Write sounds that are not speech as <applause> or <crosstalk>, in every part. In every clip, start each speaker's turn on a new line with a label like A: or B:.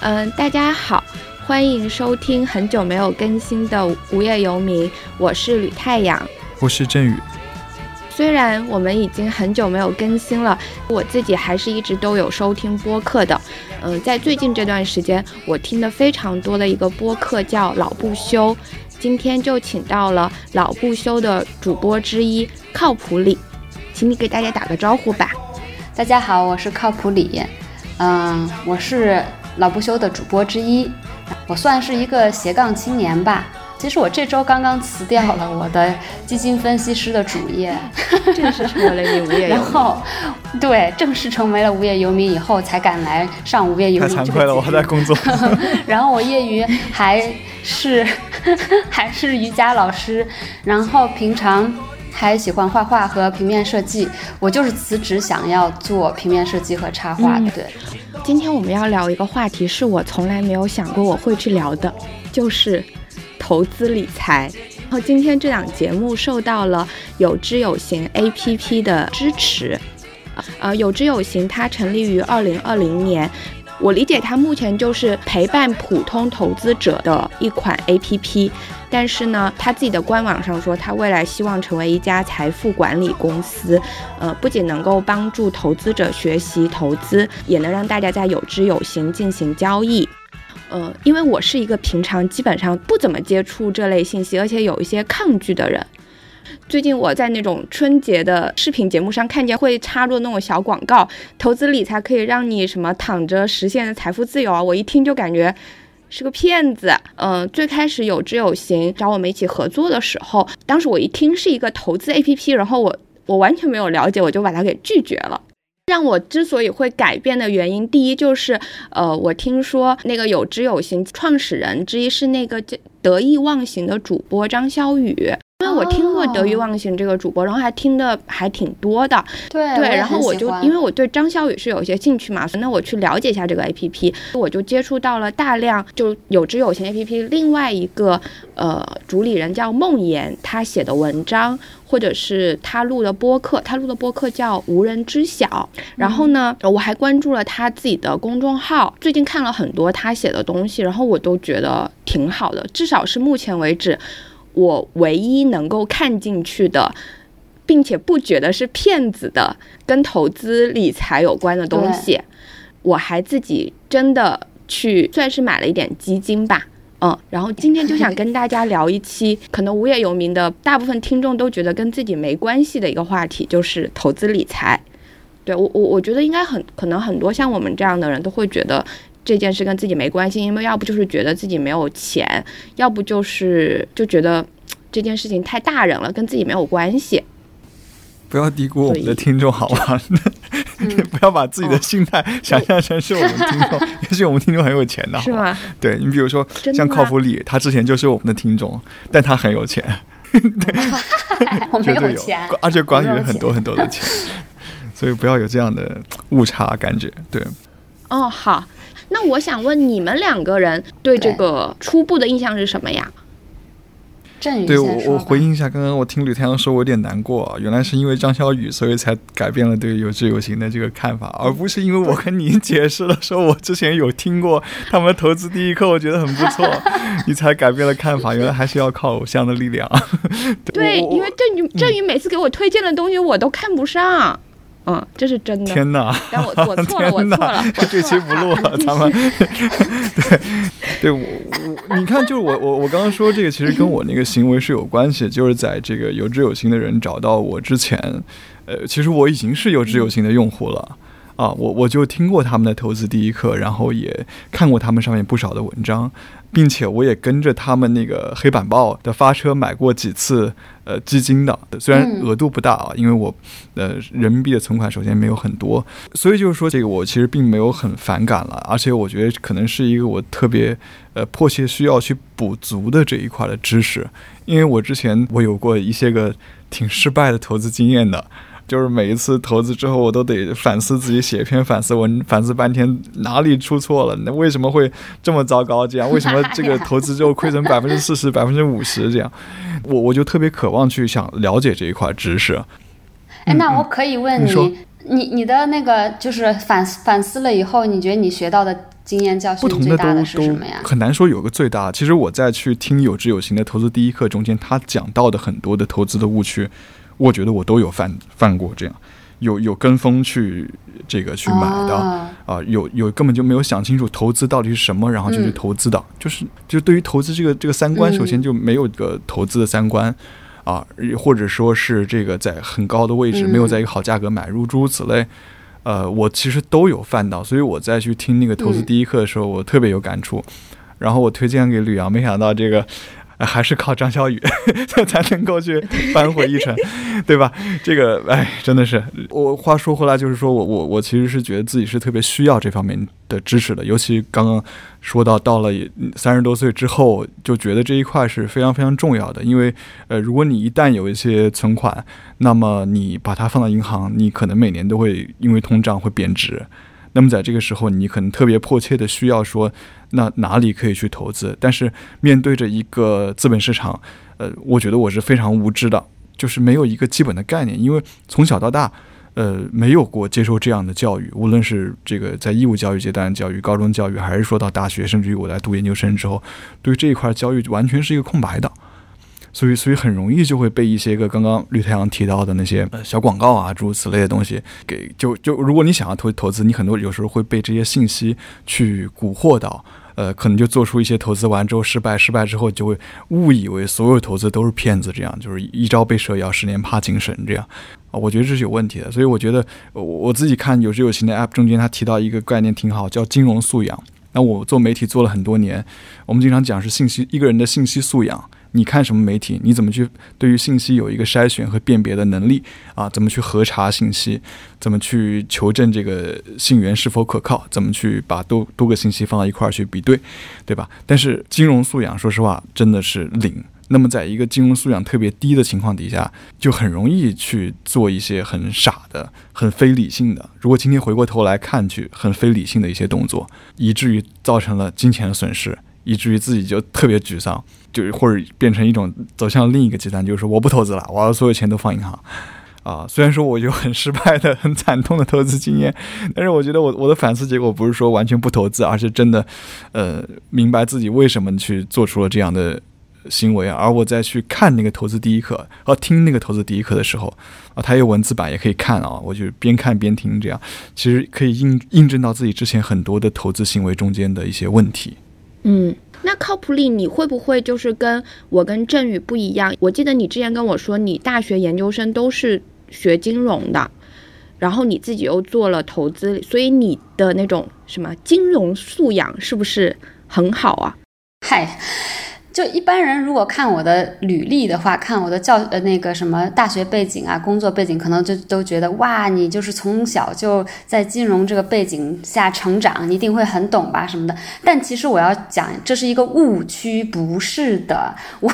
A: 嗯，大家好，欢迎收听很久没有更新的无业游民，我是吕太阳，
B: 我是振宇。
A: 虽然我们已经很久没有更新了，我自己还是一直都有收听播客的。嗯，在最近这段时间，我听的非常多的一个播客叫老不休，今天就请到了老不休的主播之一靠谱李，请你给大家打个招呼吧。
C: 大家好，我是靠谱李，嗯，我是老不休的主播之一，我算是一个斜杠青年吧。其实我这周刚刚辞掉了我的基金分析师的主业，
A: 正式成为了你无业游民。<laughs>
C: 然后，对，正式成为了无业游民以后，才敢来上无业游民。
B: 太惭愧了，我还在工作。<laughs>
C: 然后我业余还是 <laughs> 还是瑜伽老师，然后平常还喜欢画画和平面设计。我就是辞职想要做平面设计和插画的。对，
A: 今天我们要聊一个话题，是我从来没有想过我会去聊的，就是。投资理财，然后今天这档节目受到了有知有行 APP 的支持，呃，有知有行它成立于二零二零年，我理解它目前就是陪伴普通投资者的一款 APP，但是呢，它自己的官网上说，它未来希望成为一家财富管理公司，呃，不仅能够帮助投资者学习投资，也能让大家在有知有行进行交易。呃，因为我是一个平常基本上不怎么接触这类信息，而且有一些抗拒的人。最近我在那种春节的视频节目上看见会插入那种小广告，投资理财可以让你什么躺着实现财富自由啊！我一听就感觉是个骗子。嗯，最开始有知有行找我们一起合作的时候，当时我一听是一个投资 APP，然后我我完全没有了解，我就把它给拒绝了。让我之所以会改变的原因，第一就是，呃，我听说那个有知有行创始人之一是那个叫得意忘形的主播张小雨。因为我听过得意忘形这个主播，然后还听的还挺多的。
C: 对
A: 对，然后我就因为我对张小雨是有一些兴趣嘛，那我去了解一下这个 A P P，我就接触到了大量就有知有行 A P P 另外一个呃主理人叫梦妍，他写的文章或者是他录的播客，他录的播客叫无人知晓。然后呢，我还关注了他自己的公众号，最近看了很多他写的东西，然后我都觉得挺好的，至少是目前为止。我唯一能够看进去的，并且不觉得是骗子的，跟投资理财有关的东西，我还自己真的去算是买了一点基金吧，嗯，然后今天就想跟大家聊一期，<laughs> 可能无业游民的大部分听众都觉得跟自己没关系的一个话题，就是投资理财。对我，我我觉得应该很可能很多像我们这样的人都会觉得。这件事跟自己没关系，因为要不就是觉得自己没有钱，要不就是就觉得这件事情太大人了，跟自己没有关系。
B: 不要低估我们的听众，好吧？不要把自己的心态想象成是我们听众，<laughs> 也许我们听众很有钱的，
A: 是吗？
B: 对你比如说像靠谱李，他之前就是我们的听众，但他很有钱，<laughs>
C: 对，<laughs> 绝对有钱，
B: 而且管理了很多很多的钱，所以不要有这样的误差感觉。对，
A: 哦，好。那我想问你们两个人对这个初步的印象是什么呀？
B: 对我我回应一下，刚刚我听吕太阳说，我有点难过。原来是因为张小雨，所以才改变了对有志有行的这个看法，而不是因为我跟你解释了，说我之前有听过他们投资第一课，我觉得很不错，<laughs> 你才改变了看法。原来还是要靠偶像的力量。<laughs>
A: 对，因为郑宇郑宇每次给我推荐的东西，我都看不上。嗯，这是真的。
B: 天哪！
A: 但我我错了，我错了。<laughs>
B: 这期不录了，咱们。<laughs> 对，对我我你看，就是我我我刚刚说这个，其实跟我那个行为是有关系。就是在这个有知有行的人找到我之前，呃，其实我已经是有知有行的用户了。啊，我我就听过他们的投资第一课，然后也看过他们上面不少的文章，并且我也跟着他们那个黑板报的发车买过几次呃基金的，虽然额度不大啊，因为我呃人民币的存款首先没有很多，所以就是说这个我其实并没有很反感了，而且我觉得可能是一个我特别呃迫切需要去补足的这一块的知识，因为我之前我有过一些个挺失败的投资经验的。就是每一次投资之后，我都得反思自己，写一篇反思文，反思半天哪里出错了，那为什么会这么糟糕？这样为什么这个投资之后亏成百分之四十、百分之五十这样？我我就特别渴望去想了解这一块知识。
C: 哎，那我可以问你，你你的那个就是反思反思了以后，你觉得你学到的经验教
B: 不同的
C: 训最大
B: 都都
C: 是什么呀？
B: 很难说有个最大。其实我在去听有知有行的投资第一课中间，他讲到的很多的投资的误区，我觉得我都有犯犯过这样，有有跟风去这个去买的。
C: 哦
B: 啊，有有根本就没有想清楚投资到底是什么，然后就去
C: 嗯
B: 投资的，就是就对于投资这个这个三观，
C: 嗯
B: 首先就没有一个投资的三观啊，或者说是这个在很高的位置，
C: 嗯
B: 没有在一个好价格买入，诸如此类。呃，我其实都有犯到，所以我在去听那个投资
C: 嗯
B: 第一课的时候，我特别有感触。然后我推荐给吕阳，没想到这个。呃还是靠张小雨 <laughs> 才能够去扳回一城，对吧？这个，哎，真的是。我话说回来，就是说我我我其实是觉得自己是特别需要这方面的知识的，尤其刚刚说到到了三十多岁之后，就觉得这一块是非常非常重要的。因为呃，如果你一旦有一些存款，那么你把它放到银行，你可能每年都会因为通胀会贬值。那么在这个时候，你可能特别迫切的需要说，那哪里可以去投资？但是面对着一个资本市场，呃，我觉得我是非常无知的，就是没有一个基本的概念，因为从小到大，呃，没有过接受这样的教育，无论是这个在义务教育阶段教育、高中教育，还是说到大学，甚至于我来读研究生之后，对这一块教育完全是一个空白的。所以，所以很容易就会被一些个刚刚绿太阳提到的那些小广告啊，诸如此类的东西给就就，如果你想要投投资，你很多有时候会被这些信息去蛊惑到，呃，可能就做出一些投资完之后失败，失败之后就会误以为所有投资都是骗子，这样就是一朝被蛇咬，十年怕井绳这样啊，我觉得这是有问题的。所以我觉得我我自己看有知有行的 app 中间，他提到一个概念挺好，叫金融素养。那我做媒体做了很多年，我们经常讲是信息一个人的信息素养。你看什么媒体？你怎么去对于信息有一个筛选和辨别的能力啊？怎么去核查信息？怎么去求证这个信源是否可靠？怎么去把多多个信息放到一块儿去比对，对吧？但是金融素养，说实话真的是零。那么在一个金融素养特别低的情况底下，就很容易去做一些很傻的、很非理性的。如果今天回过头来看去，很非理性的一些动作，以至于造成了金钱的损失。以至于自己就特别沮丧，就是或者变成一种走向另一个极端，就是说我不投资了，我要所有钱都放银行。啊，虽然说我有很失败的、很惨痛的投资经验，但是我觉得我我的反思结果不是说完全不投资，而是真的，呃，明白自己为什么去做出了这样的行为。而我在去看那个投资第一课，和听那个投资第一课的时候，啊，它有文字版也可以看啊，我就边看边听，这样其实可以印印证到自己之前很多的投资行为中间的一些问题。
A: 嗯，那靠谱力你会不会就是跟我跟振宇不一样？我记得你之前跟我说，你大学研究生都是学金融的，然后你自己又做了投资，所以你的那种什么金融素养是不是很好啊？
C: 嗨。就一般人如果看我的履历的话，看我的教呃那个什么大学背景啊、工作背景，可能就都觉得哇，你就是从小就在金融这个背景下成长，你一定会很懂吧什么的。但其实我要讲，这是一个误区，不是的。我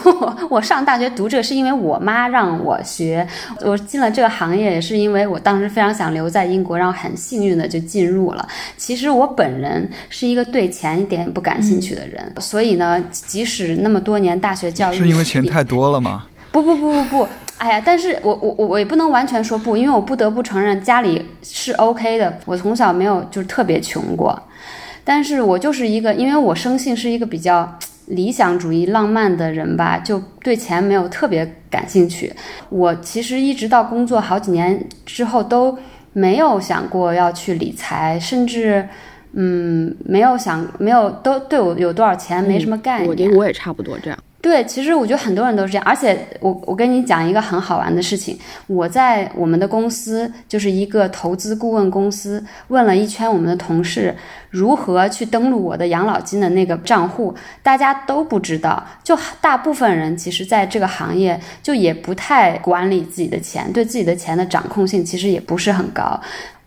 C: 我上大学读这个是因为我妈让我学，我进了这个行业也是因为我当时非常想留在英国，然后很幸运的就进入了。其实我本人是一个对钱一点也不感兴趣的人，所以呢，即使那么多年大学教育，
B: 是因为钱太多了吗？
C: 不不不不不，哎呀，但是我我我我也不能完全说不，因为我不得不承认家里是 OK 的，我从小没有就是特别穷过，但是我就是一个，因为我生性是一个比较理想主义、浪漫的人吧，就对钱没有特别感兴趣。我其实一直到工作好几年之后都没有想过要去理财，甚至。嗯，没有想，没有都对我有多少钱没什么概念。
A: 我觉得我也差不多这样。
C: 对，其实我觉得很多人都是这样，而且我我跟你讲一个很好玩的事情，我在我们的公司就是一个投资顾问公司，问了一圈我们的同事如何去登录我的养老金的那个账户，大家都不知道，就大部分人其实在这个行业就也不太管理自己的钱，对自己的钱的掌控性其实也不是很高。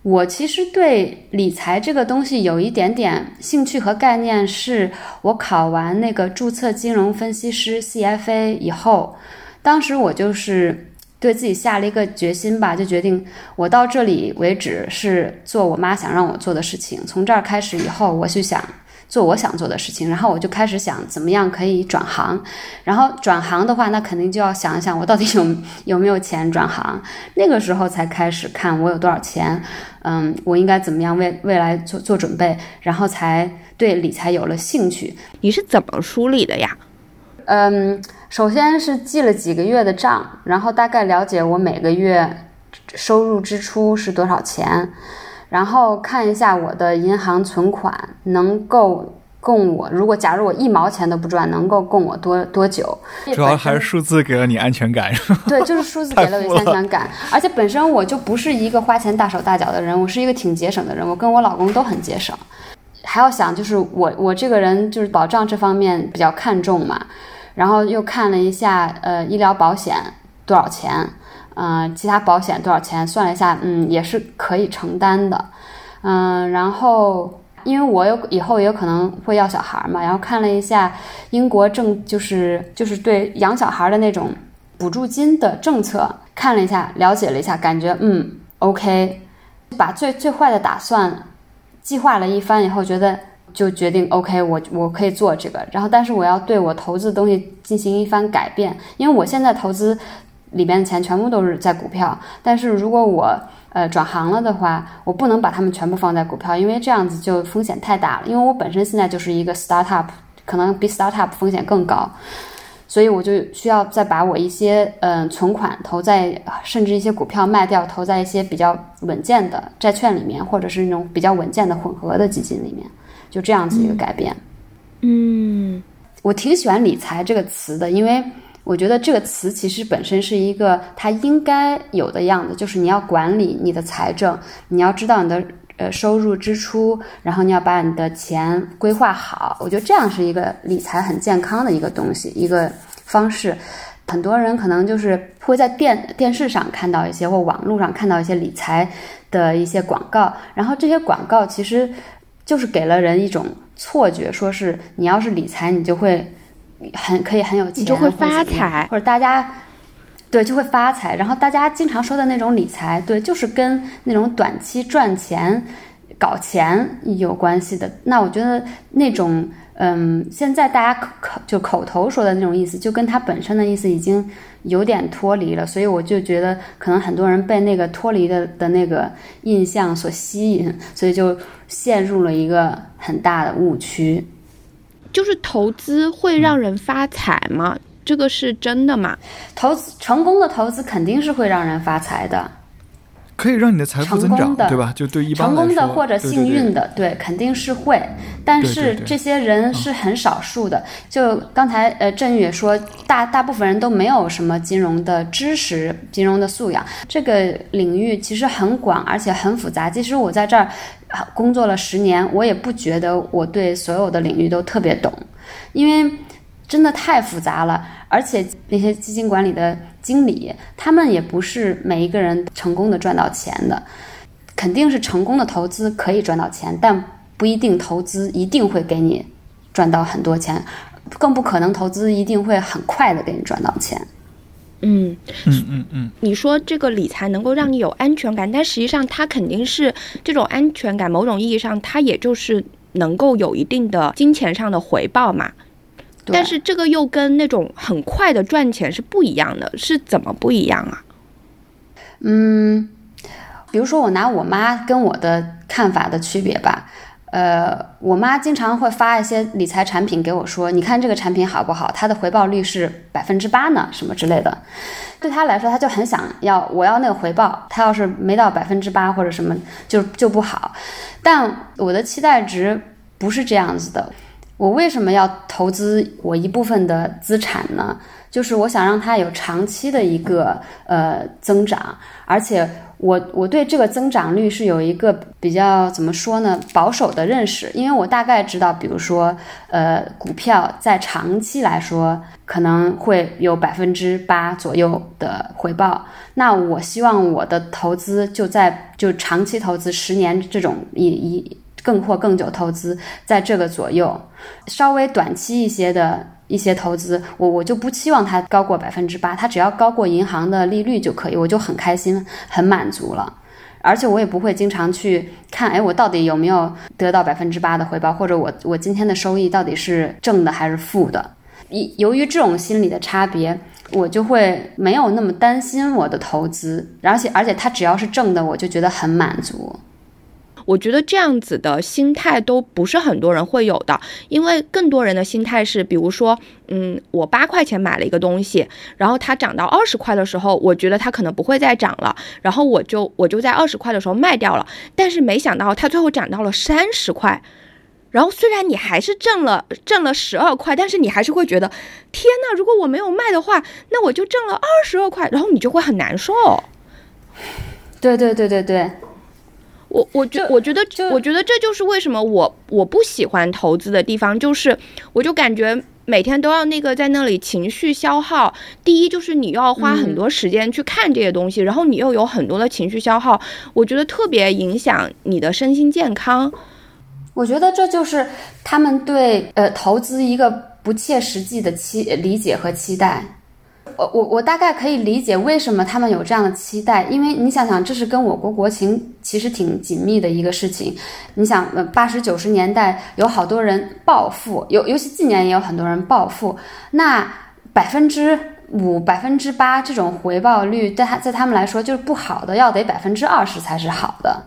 C: 我其实对理财这个东西有一点点兴趣和概念，是我考完那个注册金融分析师 CFA 以后，当时我就是对自己下了一个决心吧，就决定我到这里为止是做我妈想让我做的事情，从这儿开始以后，我就想做我想做的事情，然后我就开始想怎么样可以转行，然后转行的话，那肯定就要想一想我到底有有没有钱转行，那个时候才开始看我有多少钱，嗯，我应该怎么样为未来做做准备，然后才对理财有了兴趣。
A: 你是怎么梳理的呀？
C: 嗯，首先是记了几个月的账，然后大概了解我每个月收入支出是多少钱，然后看一下我的银行存款能够供我，如果假如我一毛钱都不赚，能够供我多多久？
B: 主要还是数字给了你安全感？<laughs>
C: 对，就是数字给了我安全感，而且本身我就不是一个花钱大手大脚的人，我是一个挺节省的人，我跟我老公都很节省。还要想就是我我这个人就是保障这方面比较看重嘛。然后又看了一下，呃，医疗保险多少钱，嗯，其他保险多少钱，算了一下，嗯，也是可以承担的，嗯，然后因为我有以后也可能会要小孩嘛，然后看了一下英国政就是就是对养小孩的那种补助金的政策，看了一下，了解了一下，感觉嗯，OK，把最最坏的打算计划了一番以后，觉得。就决定 OK，我我可以做这个，然后但是我要对我投资的东西进行一番改变，因为我现在投资里边的钱全部都是在股票，但是如果我呃转行了的话，我不能把它们全部放在股票，因为这样子就风险太大了。因为我本身现在就是一个 startup，可能比 startup 风险更高，所以我就需要再把我一些嗯存款投在，甚至一些股票卖掉，投在一些比较稳健的债券里面，或者是那种比较稳健的混合的基金里面。就这样子一个改变，
A: 嗯，
C: 我挺喜欢理财这个词的，因为我觉得这个词其实本身是一个它应该有的样子，就是你要管理你的财政，你要知道你的呃收入支出，然后你要把你的钱规划好。我觉得这样是一个理财很健康的一个东西，一个方式。很多人可能就是会在电电视上看到一些，或网络上看到一些理财的一些广告，然后这些广告其实。就是给了人一种错觉，说是你要是理财，你就会很可以很有钱，
A: 你就会发财，
C: 或者大家对就会发财。然后大家经常说的那种理财，对，就是跟那种短期赚钱、搞钱有关系的。那我觉得那种。嗯，现在大家口就口头说的那种意思，就跟它本身的意思已经有点脱离了，所以我就觉得可能很多人被那个脱离的的那个印象所吸引，所以就陷入了一个很大的误区。
A: 就是投资会让人发财吗？这个是真的吗？
C: 投资成功的投资肯定是会让人发财的。
B: 可以让你的财富增长，对吧？就对一般
C: 成功的或者幸运的，
B: 对，
C: 肯定是会。但是这些人是很少数的。就刚才呃，郑宇也说，大大部分人都没有什么金融的知识、金融的素养。这个领域其实很广，而且很复杂。即使我在这儿工作了十年，我也不觉得我对所有的领域都特别懂，因为真的太复杂了。而且那些基金管理的。经理，他们也不是每一个人成功的赚到钱的，肯定是成功的投资可以赚到钱，但不一定投资一定会给你赚到很多钱，更不可能投资一定会很快的给你赚到钱。
A: 嗯
B: 嗯嗯嗯，
A: 你说这个理财能够让你有安全感，但实际上它肯定是这种安全感，某种意义上它也就是能够有一定的金钱上的回报嘛。但是这个又跟那种很快的赚钱是不一样的，是怎么不一样啊？
C: 嗯，比如说我拿我妈跟我的看法的区别吧。呃，我妈经常会发一些理财产品给我，说你看这个产品好不好？它的回报率是百分之八呢，什么之类的。对她来说，她就很想要，我要那个回报。她要是没到百分之八或者什么，就就不好。但我的期待值不是这样子的。我为什么要投资我一部分的资产呢？就是我想让它有长期的一个呃增长，而且我我对这个增长率是有一个比较怎么说呢保守的认识，因为我大概知道，比如说呃股票在长期来说可能会有百分之八左右的回报，那我希望我的投资就在就长期投资十年这种一一。更或更久投资在这个左右，稍微短期一些的一些投资，我我就不期望它高过百分之八，它只要高过银行的利率就可以，我就很开心很满足了。而且我也不会经常去看，哎，我到底有没有得到百分之八的回报，或者我我今天的收益到底是正的还是负的？一由于这种心理的差别，我就会没有那么担心我的投资，而且而且它只要是正的，我就觉得很满足。
A: 我觉得这样子的心态都不是很多人会有的，因为更多人的心态是，比如说，嗯，我八块钱买了一个东西，然后它涨到二十块的时候，我觉得它可能不会再涨了，然后我就我就在二十块的时候卖掉了，但是没想到它最后涨到了三十块，然后虽然你还是挣了挣了十二块，但是你还是会觉得，天呐，如果我没有卖的话，那我就挣了二十二块，然后你就会很难受。
C: 对对对对对。
A: 我我觉我觉得我觉得这就是为什么我我不喜欢投资的地方，就是我就感觉每天都要那个在那里情绪消耗。第一就是你要花很多时间去看这些东西，然后你又有很多的情绪消耗，我觉得特别影响你的身心健康。
C: 我觉得这就是他们对呃投资一个不切实际的期理解和期待。我我我大概可以理解为什么他们有这样的期待，因为你想想，这是跟我国国情其实挺紧密的一个事情。你想，呃，八十九十年代有好多人暴富，尤尤其近年也有很多人暴富，那百分之五、百分之八这种回报率，对他在他们来说就是不好的，要得百分之二十才是好的。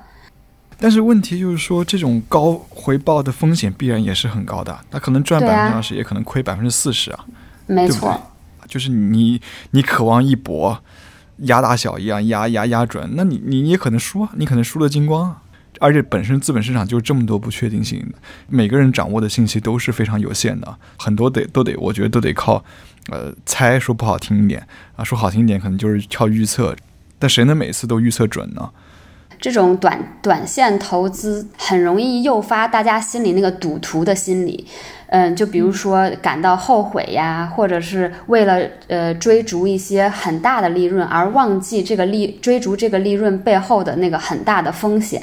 B: 但是问题就是说，这种高回报的风险必然也是很高的，他可能赚百分之二十，也可能亏百分之四十啊，
C: 没错。
B: 就是你，你渴望一搏，压大小一样压压压准，那你你也可能输啊，你可能输了精光，而且本身资本市场就这么多不确定性，每个人掌握的信息都是非常有限的，很多得都得，我觉得都得靠，呃，猜说不好听一点啊，说好听一点可能就是靠预测，但谁能每次都预测准呢？
C: 这种短短线投资很容易诱发大家心里那个赌徒的心理。嗯，就比如说感到后悔呀，或者是为了呃追逐一些很大的利润而忘记这个利追逐这个利润背后的那个很大的风险，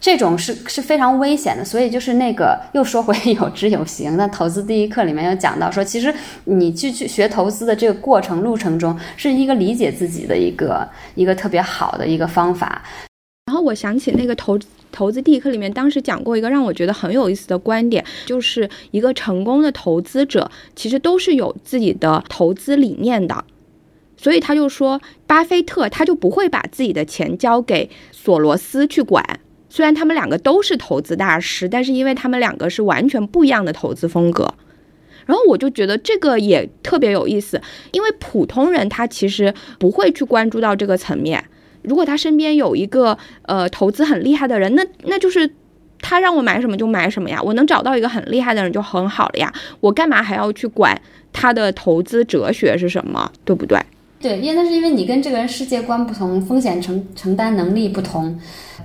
C: 这种是是非常危险的。所以就是那个又说回有知有行，那投资第一课里面有讲到说，其实你去去学投资的这个过程路程中，是一个理解自己的一个一个特别好的一个方法。
A: 然后我想起那个投。投资第一课里面，当时讲过一个让我觉得很有意思的观点，就是一个成功的投资者其实都是有自己的投资理念的，所以他就说，巴菲特他就不会把自己的钱交给索罗斯去管，虽然他们两个都是投资大师，但是因为他们两个是完全不一样的投资风格，然后我就觉得这个也特别有意思，因为普通人他其实不会去关注到这个层面。如果他身边有一个呃投资很厉害的人，那那就是他让我买什么就买什么呀。我能找到一个很厉害的人就很好了呀。我干嘛还要去管他的投资哲学是什么，对不对？
C: 对，因为那是因为你跟这个人世界观不同，风险承承担能力不同。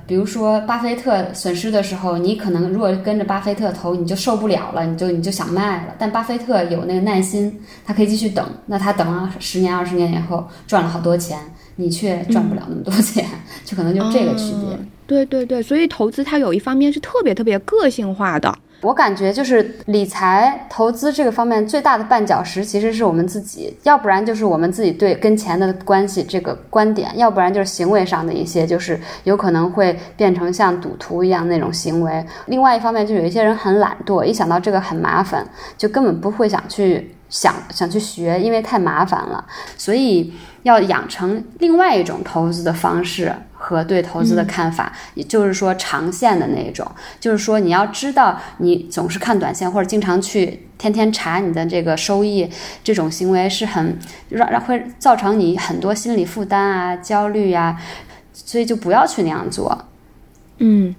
C: 比如说巴菲特损失的时候，你可能如果跟着巴菲特投，你就受不了了，你就你就想卖了。但巴菲特有那个耐心，他可以继续等。那他等了十年二十年以后，赚了好多钱。你却赚不了那么多钱，<laughs> 就可能就这个区别。
A: 对对对，所以投资它有一方面是特别特别个性化的。
C: 我感觉就是理财投资这个方面最大的绊脚石，其实是我们自己，要不然就是我们自己对跟钱的关系这个观点，要不然就是行为上的一些，就是有可能会变成像赌徒一样那种行为。另外一方面，就有一些人很懒惰，一想到这个很麻烦，就根本不会想去想想去学，因为太麻烦了，所以。要养成另外一种投资的方式和对投资的看法，也就是说长线的那种。就是说你要知道，你总是看短线或者经常去天天查你的这个收益，这种行为是很让让会造成你很多心理负担啊、焦虑呀，所以就不要去那样做。
A: 嗯，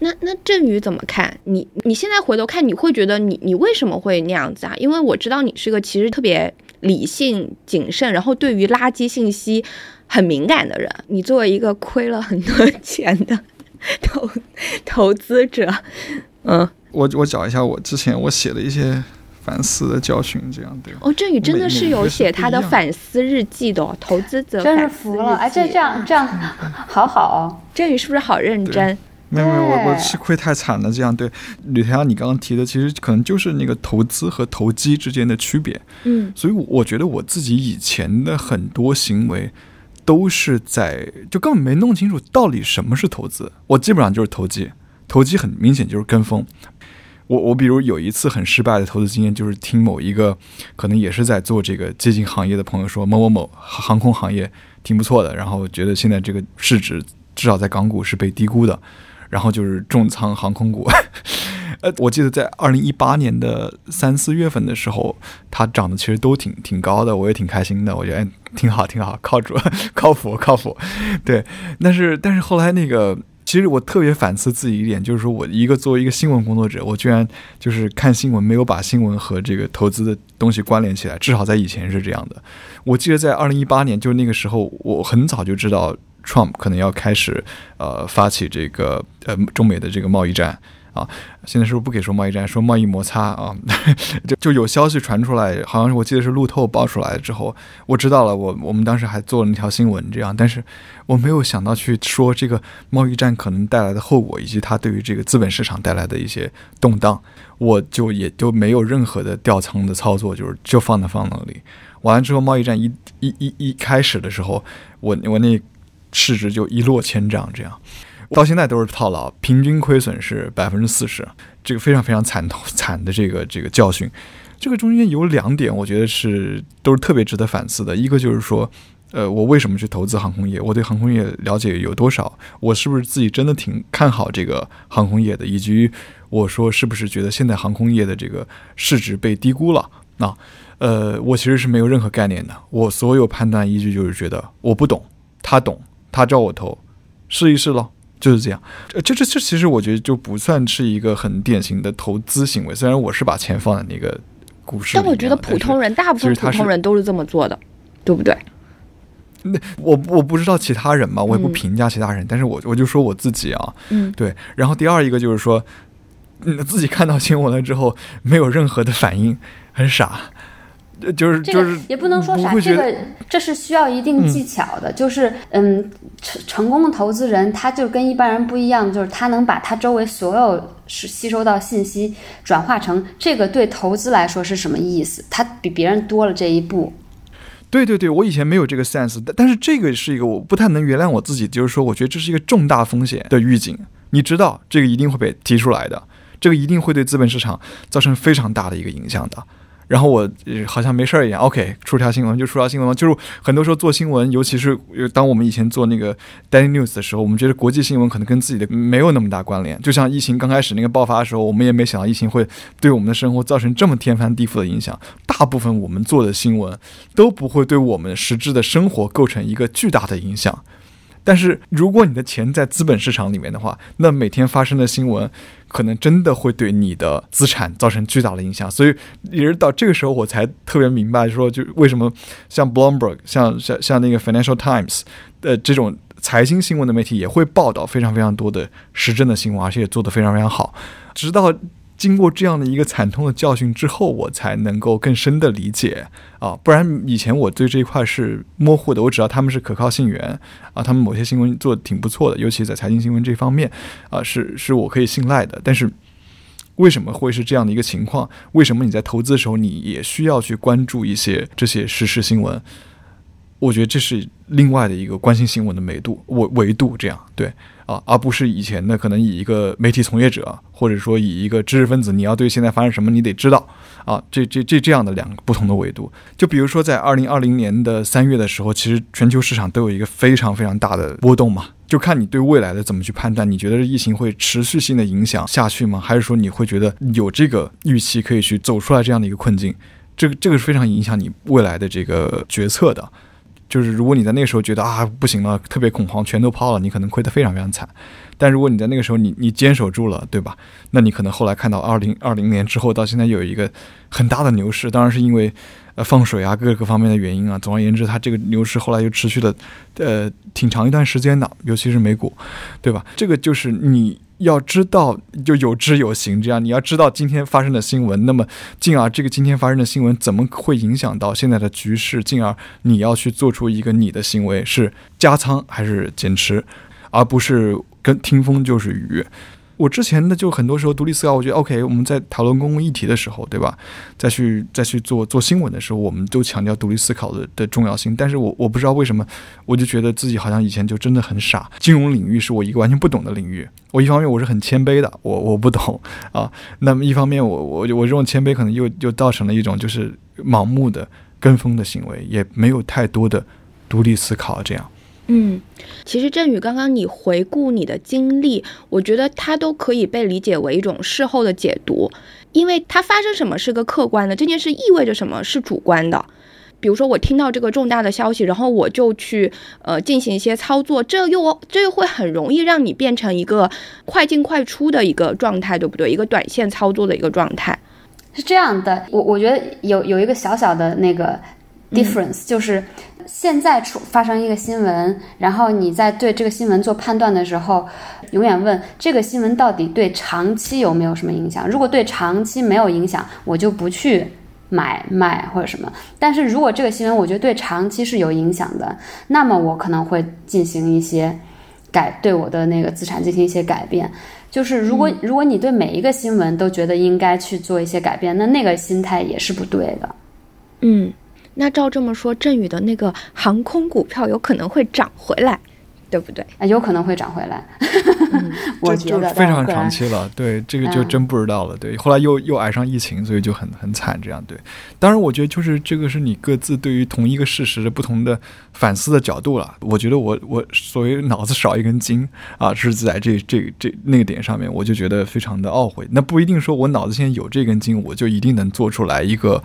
A: 那那振宇怎么看？你你现在回头看，你会觉得你你为什么会那样子啊？因为我知道你是个其实特别。理性谨慎，然后对于垃圾信息很敏感的人，你作为一个亏了很多 <laughs> 钱的投投资者，嗯，
B: 我我找一下我之前我写的一些反思的教训，这样对
A: 哦，振宇真的是有写他的反思日记的，投资者
C: 真是服了，哎，这这样这样 <laughs> 好好哦，
A: 振宇是不是好认真？
B: 没有没有，我我吃亏太惨了。这样对吕太阳，你刚刚提的其实可能就是那个投资和投机之间的区别。
A: 嗯，
B: 所以我觉得我自己以前的很多行为都是在就根本没弄清楚到底什么是投资。我基本上就是投机，投机很明显就是跟风。我我比如有一次很失败的投资经验，就是听某一个可能也是在做这个接近行业的朋友说某某某航空行业挺不错的，然后觉得现在这个市值至少在港股是被低估的，然后就是重仓航空股。<laughs> 呃，我记得在二零一八年的三四月份的时候，它涨的其实都挺挺高的，我也挺开心的，我觉得哎挺好挺好，靠主 <laughs> 靠谱靠谱。对，但是但是后来那个，其实我特别反思自己一点，就是说我一个作为一个新闻工作者，我居然就是看新闻没有把新闻和这个投资的东西关联起来，至少在以前是这样的。我记得在二零一八年，就那个时候，我很早就知道 Trump 可能要开始呃发起这个呃中美的这个贸易战。啊，现在是不是不给说贸易战，说贸易摩擦啊？<laughs> 就就有消息传出来，好像是我记得是路透爆出来之后，我知道了。我我们当时还做了那条新闻，这样，但是我没有想到去说这个贸易战可能带来的后果，以及它对于这个资本市场带来的一些动荡，我就也就没有任何的调仓的操作，就是就放在放那里。完了之后，贸易战一一一一开始的时候，我我那市值就一落千丈，这样。到现在都是套牢，平均亏损是百分之四十，这个非常非常惨痛 <laughs> 惨的这个这个教训。这个中间有两点，我觉得是都是特别值得反思的。一个就是说，呃，我为什么去投资航空业？我对航空业了解有多少？我是不是自己真的挺看好这个航空业的？以及我说是不是觉得现在航空业的这个市值被低估了？那，呃，我其实是没有任何概念的。我所有判断依据就是觉得我不懂，他懂，他叫我投，试一试喽。就是这样，这这这其实我觉得就不算是一个很典型的投资行为。虽然我是把钱放在那个股市，
A: 但我觉得普通人大部分普通人都是这么做的，对不对？
B: 那我我不知道其他人嘛，我也不评价其他人，但是我我就说我自己啊，
A: 嗯，
B: 对。然后第二一个就是说，嗯，自己看到新闻了之后没有任何的反应，很傻。就是就是
C: 也不能说啥，这个这是需要一定技巧的。就是嗯，成成功的投资人，他就跟一般人不一样，就是他能把他周围所有是吸收到信息转化成这个对投资来说是什么意思，他比别人多了这一步。
B: 对对对，我以前没有这个 sense，但但是这个是一个我不太能原谅我自己，就是说我觉得这是一个重大风险的预警。你知道这个一定会被提出来的，这个一定会对资本市场造成非常大的一个影响的。然后我好像没事儿一样，OK，出条新闻就出条新闻就是很多时候做新闻，尤其是当我们以前做那个 Daily News 的时候，我们觉得国际新闻可能跟自己的没有那么大关联。就像疫情刚开始那个爆发的时候，我们也没想到疫情会对我们的生活造成这么天翻地覆的影响。大部分我们做的新闻都不会对我们实质的生活构成一个巨大的影响。但是如果你的钱在资本市场里面的话，那每天发生的新闻。可能真的会对你的资产造成巨大的影响，所以也是到这个时候我才特别明白，说就为什么像 Bloomberg、像像像那个 Financial Times 的这种财经新闻的媒体也会报道非常非常多的时政的新闻，而且也做得非常非常好，直到。经过这样的一个惨痛的教训之后，我才能够更深的理解啊，不然以前我对这一块是模糊的。我只要他们是可靠信源啊，他们某些新闻做的挺不错的，尤其在财经新闻这方面啊，是是我可以信赖的。但是为什么会是这样的一个情况？为什么你在投资的时候，你也需要去关注一些这些实时新闻？我觉得这是另外的一个关心新闻的维度，维维度这样对。啊，而不是以前的可能以一个媒体从业者，或者说以一个知识分子，你要对现在发生什么你得知道啊，这这这这样的两个不同的维度。就比如说在二零二零年的三月的时候，其实全球市场都有一个非常非常大的波动嘛，就看你对未来的怎么去判断。你觉得疫情会持续性的影响下去吗？还是说你会觉得有这个预期可以去走出来这样的一个困境？这个这个是非常影响你未来的这个决策的。就是如果你在那个时候觉得啊不行了，特别恐慌，全都抛了，你可能亏得非常非常惨。但如果你在那个时候你你坚守住了，对吧？那你可能后来看到二零二零年之后到现在有一个很大的牛市，当然是因为呃放水啊各个方面的原因啊。总而言之，它这个牛市后来又持续了呃挺长一段时间的，尤其是美股，对吧？这个就是你。要知道就有知有行，这样你要知道今天发生的新闻，那么进而这个今天发生的新闻怎么会影响到现在的局势？进而你要去做出一个你的行为是加仓还是减持，而不是跟听风就是雨。我之前的就很多时候独立思考，我觉得 OK，我们在讨论公共议题的时候，对吧？再去再去做做新闻的时候，我们都强调独立思考的的重要性。但是我我不知道为什么，我就觉得自己好像以前就真的很傻。金融领域是我一个完全不懂的领域。我一方面我是很谦卑的，我我不懂啊。那么一方面我我我这种谦卑可能又又造成了一种就是盲目的跟风的行为，也没有太多的独立思考这样。
A: 嗯，其实振宇，刚刚你回顾你的经历，我觉得它都可以被理解为一种事后的解读，因为它发生什么是个客观的，这件事意味着什么是主观的。比如说，我听到这个重大的消息，然后我就去呃进行一些操作，这又这又会很容易让你变成一个快进快出的一个状态，对不对？一个短线操作的一个状态。
C: 是这样的，我我觉得有有一个小小的那个 difference，就是。现在出发生一个新闻，然后你在对这个新闻做判断的时候，永远问这个新闻到底对长期有没有什么影响？如果对长期没有影响，我就不去买卖或者什么。但是如果这个新闻我觉得对长期是有影响的，那么我可能会进行一些改，对我的那个资产进行一些改变。就是如果如果你对每一个新闻都觉得应该去做一些改变，那那个心态也是不对的。
A: 嗯。那照这么说，振宇的那个航空股票有可能会涨回来，对不对？
C: 啊有可能会涨回来。<laughs> 我觉得
B: 非常长期了。对，这个就真不知道了。对，后来又又挨上疫情，所以就很很惨。这样对。当然，我觉得就是这个是你各自对于同一个事实的不同的反思的角度了。我觉得我我所谓脑子少一根筋啊，是在这这这那个点上面，我就觉得非常的懊悔。那不一定说我脑子现在有这根筋，我就一定能做出来一个。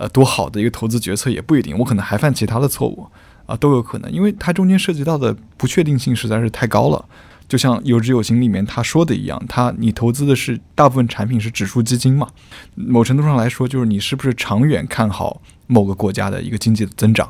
B: 呃，多好的一个投资决策也不一定，我可能还犯其他的错误啊，都有可能，因为它中间涉及到的不确定性实在是太高了。就像《有知有行》里面他说的一样，他你投资的是大部分产品是指数基金嘛，某程度上来说，就是你是不是长远看好某个国家的一个经济的增长？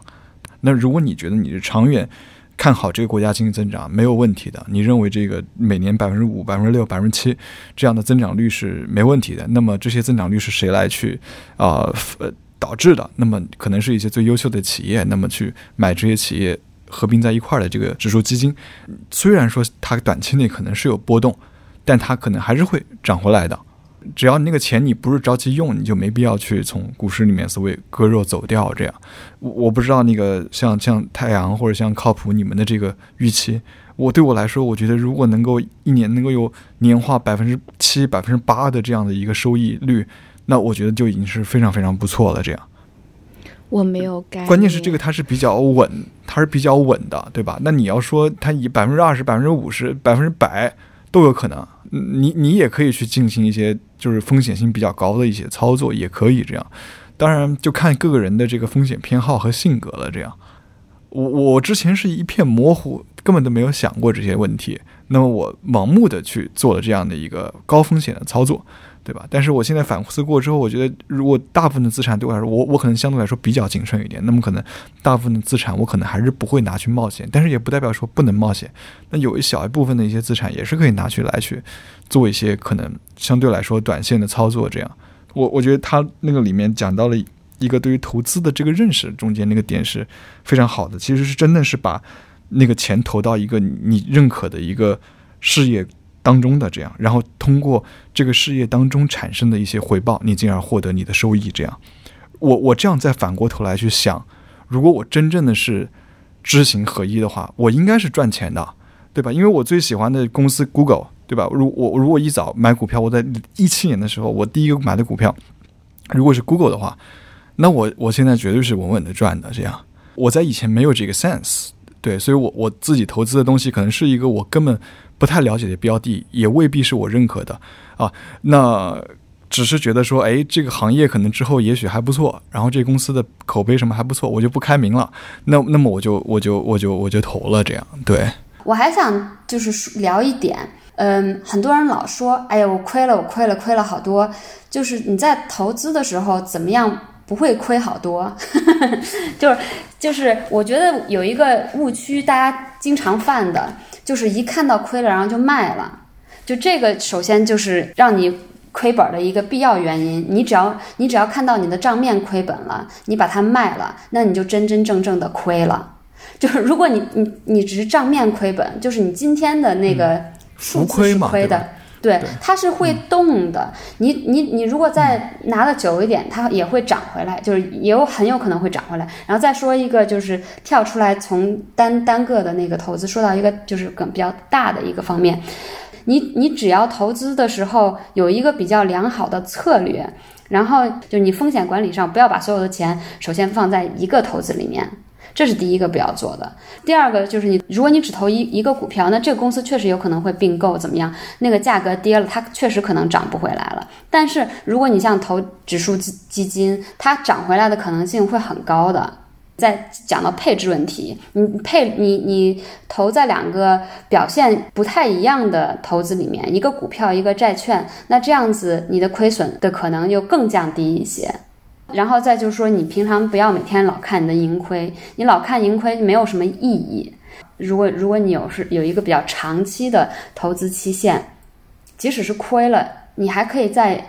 B: 那如果你觉得你是长远看好这个国家经济增长没有问题的，你认为这个每年百分之五、百分之六、百分之七这样的增长率是没问题的，那么这些增长率是谁来去啊？呃。导致的，那么可能是一些最优秀的企业，那么去买这些企业合并在一块儿的这个指数基金，虽然说它短期内可能是有波动，但它可能还是会涨回来的。只要你那个钱你不是着急用，你就没必要去从股市里面所谓割肉走掉。这样，我我不知道那个像像太阳或者像靠谱你们的这个预期，我对我来说，我觉得如果能够一年能够有年化百分之七、百分之八的这样的一个收益率。那我觉得就已经是非常非常不错了。这样，
A: 我没有改。
B: 关键是这个它是比较稳，它是比较稳的，对吧？那你要说它以百分之二十、百分之五十、百分之百都有可能，你你也可以去进行一些就是风险性比较高的一些操作，也可以这样。当然，就看各个人的这个风险偏好和性格了。这样，我我之前是一片模糊，根本都没有想过这些问题，那么我盲目的去做了这样的一个高风险的操作。对吧？但是我现在反思过之后，我觉得如果大部分的资产对我来说，我我可能相对来说比较谨慎一点。那么可能大部分的资产我可能还是不会拿去冒险，但是也不代表说不能冒险。那有一小一部分的一些资产也是可以拿去来去做一些可能相对来说短线的操作。这样，我我觉得他那个里面讲到了一个对于投资的这个认识，中间那个点是非常好的。其实是真的是把那个钱投到一个你认可的一个事业。当中的这样，然后通过这个事业当中产生的一些回报，你进而获得你的收益。这样，我我这样再反过头来去想，如果我真正的是知行合一的话，我应该是赚钱的，对吧？因为我最喜欢的公司 Google，对吧？如我如果一早买股票，我在一七年的时候，我第一个买的股票如果是 Google 的话，那我我现在绝对是稳稳的赚的。这样，我在以前没有这个 sense，对，所以我我自己投资的东西可能是一个我根本。不太了解的标的也未必是我认可的啊，那只是觉得说，哎，这个行业可能之后也许还不错，然后这公司的口碑什么还不错，我就不开名了。那那么我就我就我就我就投了这样。对，
C: 我还想就是聊一点，嗯，很多人老说，哎呀，我亏了，我亏了，亏了好多。就是你在投资的时候怎么样不会亏好多？就 <laughs> 是就是，我觉得有一个误区，大家经常犯的。就是一看到亏了，然后就卖了，就这个首先就是让你亏本的一个必要原因。你只要你只要看到你的账面亏本了，你把它卖了，那你就真真正正的亏了。就是如果你你你只是账面亏本，就是你今天的那个数字是亏的，对，它是会动的。你你你如果再拿的久一点，它也会涨回来，就是也有很有可能会涨回来。然后再说一个，就是跳出来从单单个的那个投资说到一个就是更比较大的一个方面，你你只要投资的时候有一个比较良好的策略，然后就你风险管理上不要把所有的钱首先放在一个投资里面。这是第一个不要做的。第二个就是你，如果你只投一一个股票，那这个公司确实有可能会并购，怎么样？那个价格跌了，它确实可能涨不回来了。但是如果你像投指数基基金，它涨回来的可能性会很高的。再讲到配置问题，你配你你投在两个表现不太一样的投资里面，一个股票一个债券，那这样子你的亏损的可能就更降低一些。然后再就是说，你平常不要每天老看你的盈亏，你老看盈亏没有什么意义。如果如果你有是有一个比较长期的投资期限，即使是亏了，你还可以再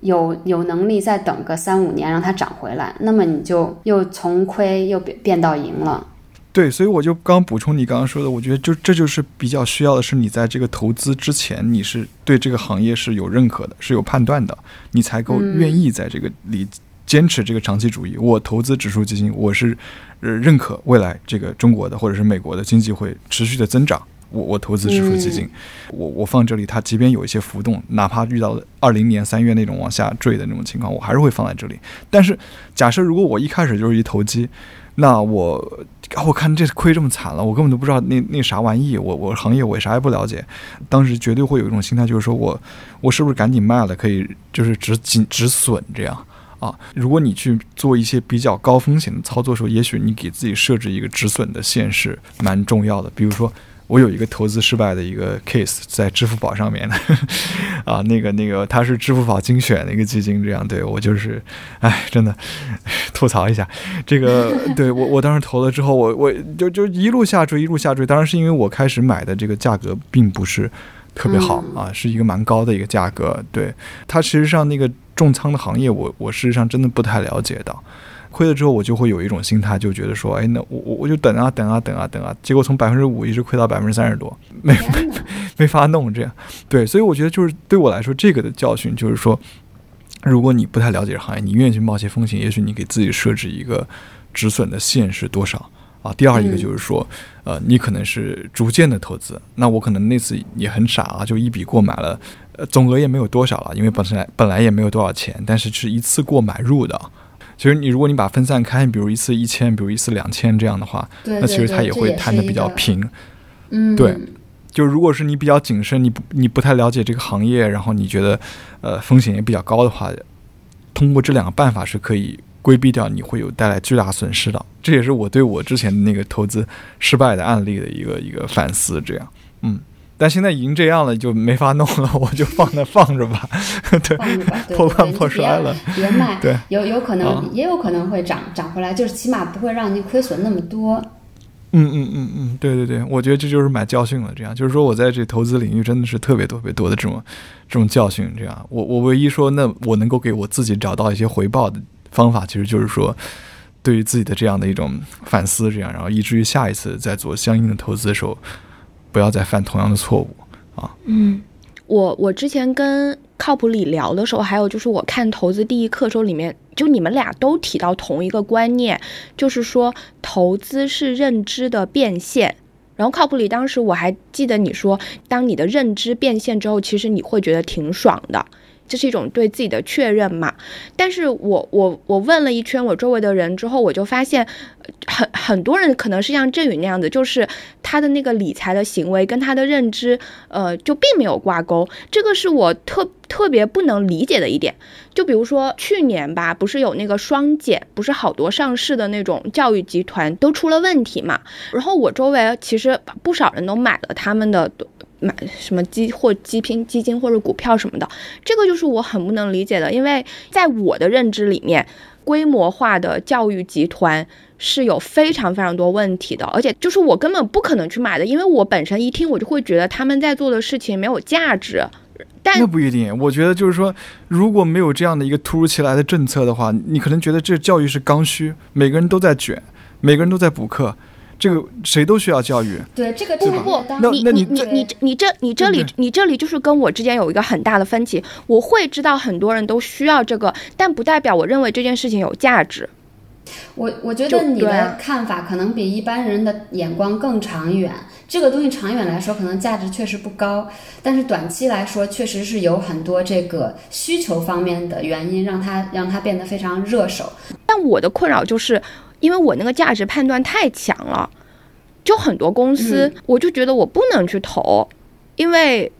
C: 有有能力再等个三五年让它涨回来，那么你就又从亏又变变到赢了。
B: 对，所以我就刚补充你刚刚说的，我觉得就这就是比较需要的是你在这个投资之前，你是对这个行业是有认可的，是有判断的，你才够愿意在这个里。坚持这个长期主义，我投资指数基金，我是呃认可未来这个中国的或者是美国的经济会持续的增长。我我投资指数基金，我我放这里，它即便有一些浮动，哪怕遇到二零年三月那种往下坠的那种情况，我还是会放在这里。但是假设如果我一开始就是一投机，那我我看这亏这么惨了，我根本都不知道那那啥玩意，我我行业我啥也不了解，当时绝对会有一种心态，就是说我我是不是赶紧卖了，可以就是止紧止损这样。啊，如果你去做一些比较高风险的操作时候，也许你给自己设置一个止损的线是蛮重要的。比如说，我有一个投资失败的一个 case 在支付宝上面的，<laughs> 啊，那个那个它是支付宝精选的一个基金，这样对我就是，哎，真的吐槽一下，这个对我我当时投了之后，我我就就一路下坠，一路下坠。当然是因为我开始买的这个价格并不是。特别好啊，是一个蛮高的一个价格。对它，实际上那个重仓的行业，我我事实上真的不太了解到。亏了之后，我就会有一种心态，就觉得说，哎，那我我我就等啊等啊等啊等啊，结果从百分之五一直亏到百分之三十多，没 <laughs> 没没法弄这样。对，所以我觉得就是对我来说，这个的教训就是说，如果你不太了解行业，你愿意去冒些风险，也许你给自己设置一个止损的线是多少。啊，第二一个就是说，呃，你可能是逐渐的投资，那我可能那次也很傻啊，就一笔过买了，呃，总额也没有多少了，因为本来本来也没有多少钱，但是是一次过买入的。其实你如果你把分散开，比如一次一千，比如一次两千这样的话，那其实它也会摊的比较平。
C: 嗯，
B: 对，就如果是你比较谨慎，你不你不太了解这个行业，然后你觉得呃风险也比较高的话，通过这两个办法是可以。规避掉你会有带来巨大损失的，这也是我对我之前的那个投资失败的案例的一个一个反思。这样，嗯，但现在已经这样了，就没法弄了，<laughs> 我就放那 <laughs> 放着吧。对，破罐破摔了，
C: 别卖。
B: 对，
C: 有有可能，也有可能会涨涨回来，就是起码不会让你亏损那么多。
B: 嗯嗯嗯嗯，对对对，我觉得这就是买教训了。这样，就是说我在这投资领域真的是特别特别多的这种这种教训。这样，我我唯一说，那我能够给我自己找到一些回报的。方法其实就是说，对于自己的这样的一种反思，这样，然后以至于下一次在做相应的投资的时候，不要再犯同样的错误啊。
A: 嗯，我我之前跟靠谱里聊的时候，还有就是我看投资第一课时候，里面就你们俩都提到同一个观念，就是说投资是认知的变现。然后靠谱里当时我还记得你说，当你的认知变现之后，其实你会觉得挺爽的。这是一种对自己的确认嘛？但是我我我问了一圈我周围的人之后，我就发现，很很多人可能是像振宇那样子，就是他的那个理财的行为跟他的认知，呃，就并没有挂钩。这个是我特特别不能理解的一点。就比如说去年吧，不是有那个双减，不是好多上市的那种教育集团都出了问题嘛？然后我周围其实不少人都买了他们的。买什么基或基金、基金或者股票什么的，这个就是我很不能理解的。因为在我的认知里面，规模化的教育集团是有非常非常多问题的，而且就是我根本不可能去买的，因为我本身一听我就会觉得他们在做的事情没有价值。但
B: 那不一定，我觉得就是说，如果没有这样的一个突如其来的政策的话，你可能觉得这教育是刚需，每个人都在卷，每个人都在补课。这个谁都需要教育。
C: 对这个
A: 不不不，你你你你你这你这里你这里就是跟我之间有一个很大的分歧。我会知道很多人都需要这个，但不代表我认为这件事情有价值。
C: 我我觉得你的看法可能比一般人的眼光更长远。这个东西长远来说可能价值确实不高，但是短期来说确实是有很多这个需求方面的原因让它让它变得非常热手。
A: 但我的困扰就是因为我那个价值判断太强了，就很多公司我就觉得我不能去投，因为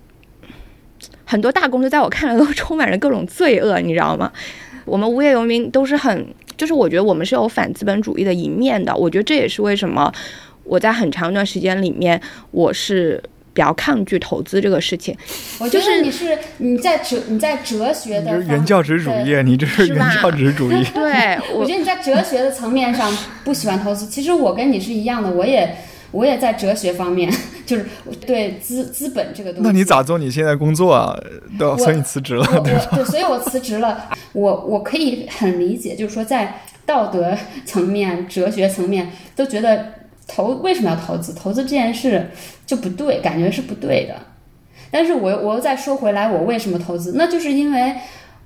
A: 很多大公司在我看来都充满着各种罪恶，你知道吗？我们无业游民都是很。就是我觉得我们是有反资本主义的一面的，我觉得这也是为什么我在很长一段时间里面我是比较抗拒投资这个事情。
C: 我觉得你是你在哲你在哲学的
B: 原教旨主义，你这是原教旨主义。
A: 对，
C: 我觉得你在哲学的层面上不喜欢投资，其实我跟你是一样的，我也。我也在哲学方面，<laughs> 就是对资资本这个东西。
B: 那你咋做？你现在工作啊？对，所以你辞职了，对吧？
C: 对，所以我辞职了。我我可以很理解，就是说在道德层面、哲学层面都觉得投为什么要投资？投资这件事就不对，感觉是不对的。但是我我又再说回来，我为什么投资？那就是因为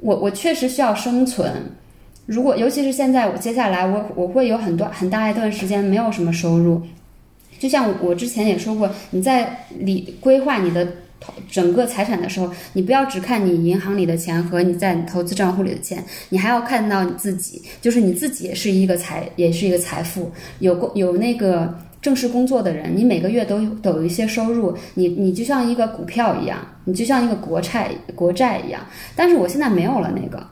C: 我我确实需要生存。如果尤其是现在，我接下来我我会有很多很大一段时间没有什么收入。就像我之前也说过，你在理规划你的整个财产的时候，你不要只看你银行里的钱和你在投资账户里的钱，你还要看到你自己，就是你自己也是一个财，也是一个财富。有工有那个正式工作的人，你每个月都有都有一些收入，你你就像一个股票一样，你就像一个国债国债一样。但是我现在没有了那个，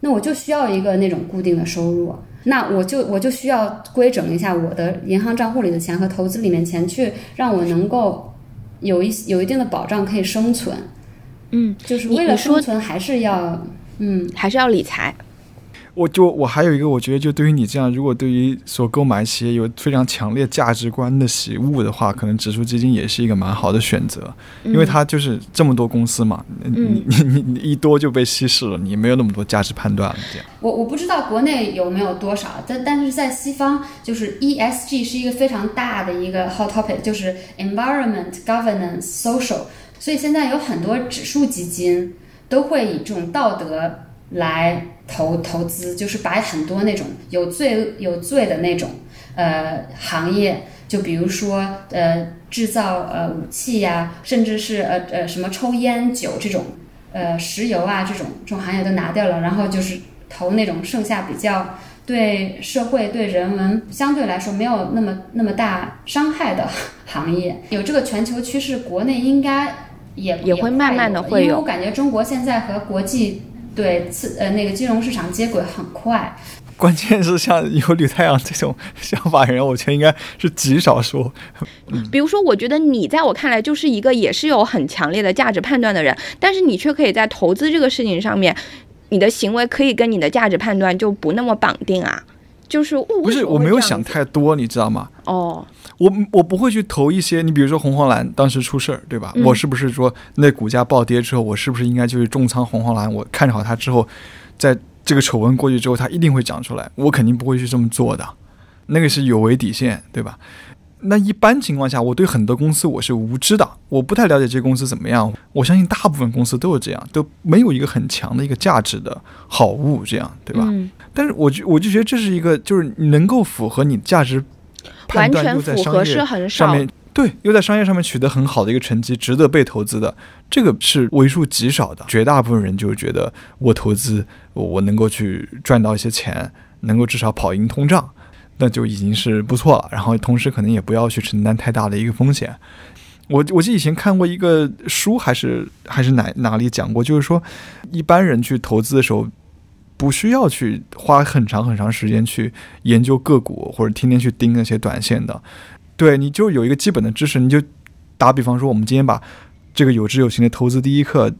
C: 那我就需要一个那种固定的收入。那我就我就需要规整一下我的银行账户里的钱和投资里面钱，去让我能够有一有一定的保障可以生存。
A: 嗯，
C: 就是为了生存还是要嗯
A: 还是要理财。
B: 我就我还有一个，我觉得就对于你这样，如果对于所购买企业有非常强烈价值观的喜恶的话，可能指数基金也是一个蛮好的选择，因为它就是这么多公司嘛，你你你你一多就被稀释了，你没有那么多价值判断了。这样，
C: 我我不知道国内有没有多少，但但是在西方，就是 ESG 是一个非常大的一个 hot topic，就是 environment governance social，所以现在有很多指数基金都会以这种道德来。投投资就是把很多那种有罪有罪的那种呃行业，就比如说呃制造呃武器呀，甚至是呃呃什么抽烟酒这种呃石油啊这种这种行业都拿掉了，然后就是投那种剩下比较对社会对人文相对来说没有那么那么大伤害的行业。有这个全球趋势，国内应该也
A: 也会慢慢的会有。
C: 因为我感觉中国现在和国际。对，次呃，那个金融市场接轨很快。
B: 关键是像有吕太阳这种想法人，我觉得应该是极少数。
A: 比如说，我觉得你在我看来就是一个也是有很强烈的价值判断的人，但是你却可以在投资这个事情上面，你的行为可以跟你的价值判断就不那么绑定啊。就是
B: 不是我没有想太多，你知道吗？
A: 哦，
B: 我我不会去投一些，你比如说红黄蓝当时出事儿，对吧？我是不是说那股价暴跌之后，我是不是应该就是重仓红黄蓝？我看好它之后，在这个丑闻过去之后，它一定会涨出来，我肯定不会去这么做的，那个是有违底线，对吧？那一般情况下，我对很多公司我是无知的，我不太了解这些公司怎么样。我相信大部分公司都是这样，都没有一个很强的一个价值的好物，这样对吧？但是我就我就觉得这是一个，就是能够符合你价值判断又在商业上面对，又在商业上面取得很好的一个成绩，值得被投资的，这个是为数极少的。绝大部分人就是觉得我投资，我能够去赚到一些钱，能够至少跑赢通胀。那就已经是不错了，然后同时可能也不要去承担太大的一个风险。我我记得以前看过一个书，还是还是哪哪里讲过，就是说一般人去投资的时候，不需要去花很长很长时间去研究个股，或者天天去盯那些短线的。对，你就有一个基本的知识，你就打比方说，我们今天把这个有知有行的投资第一课。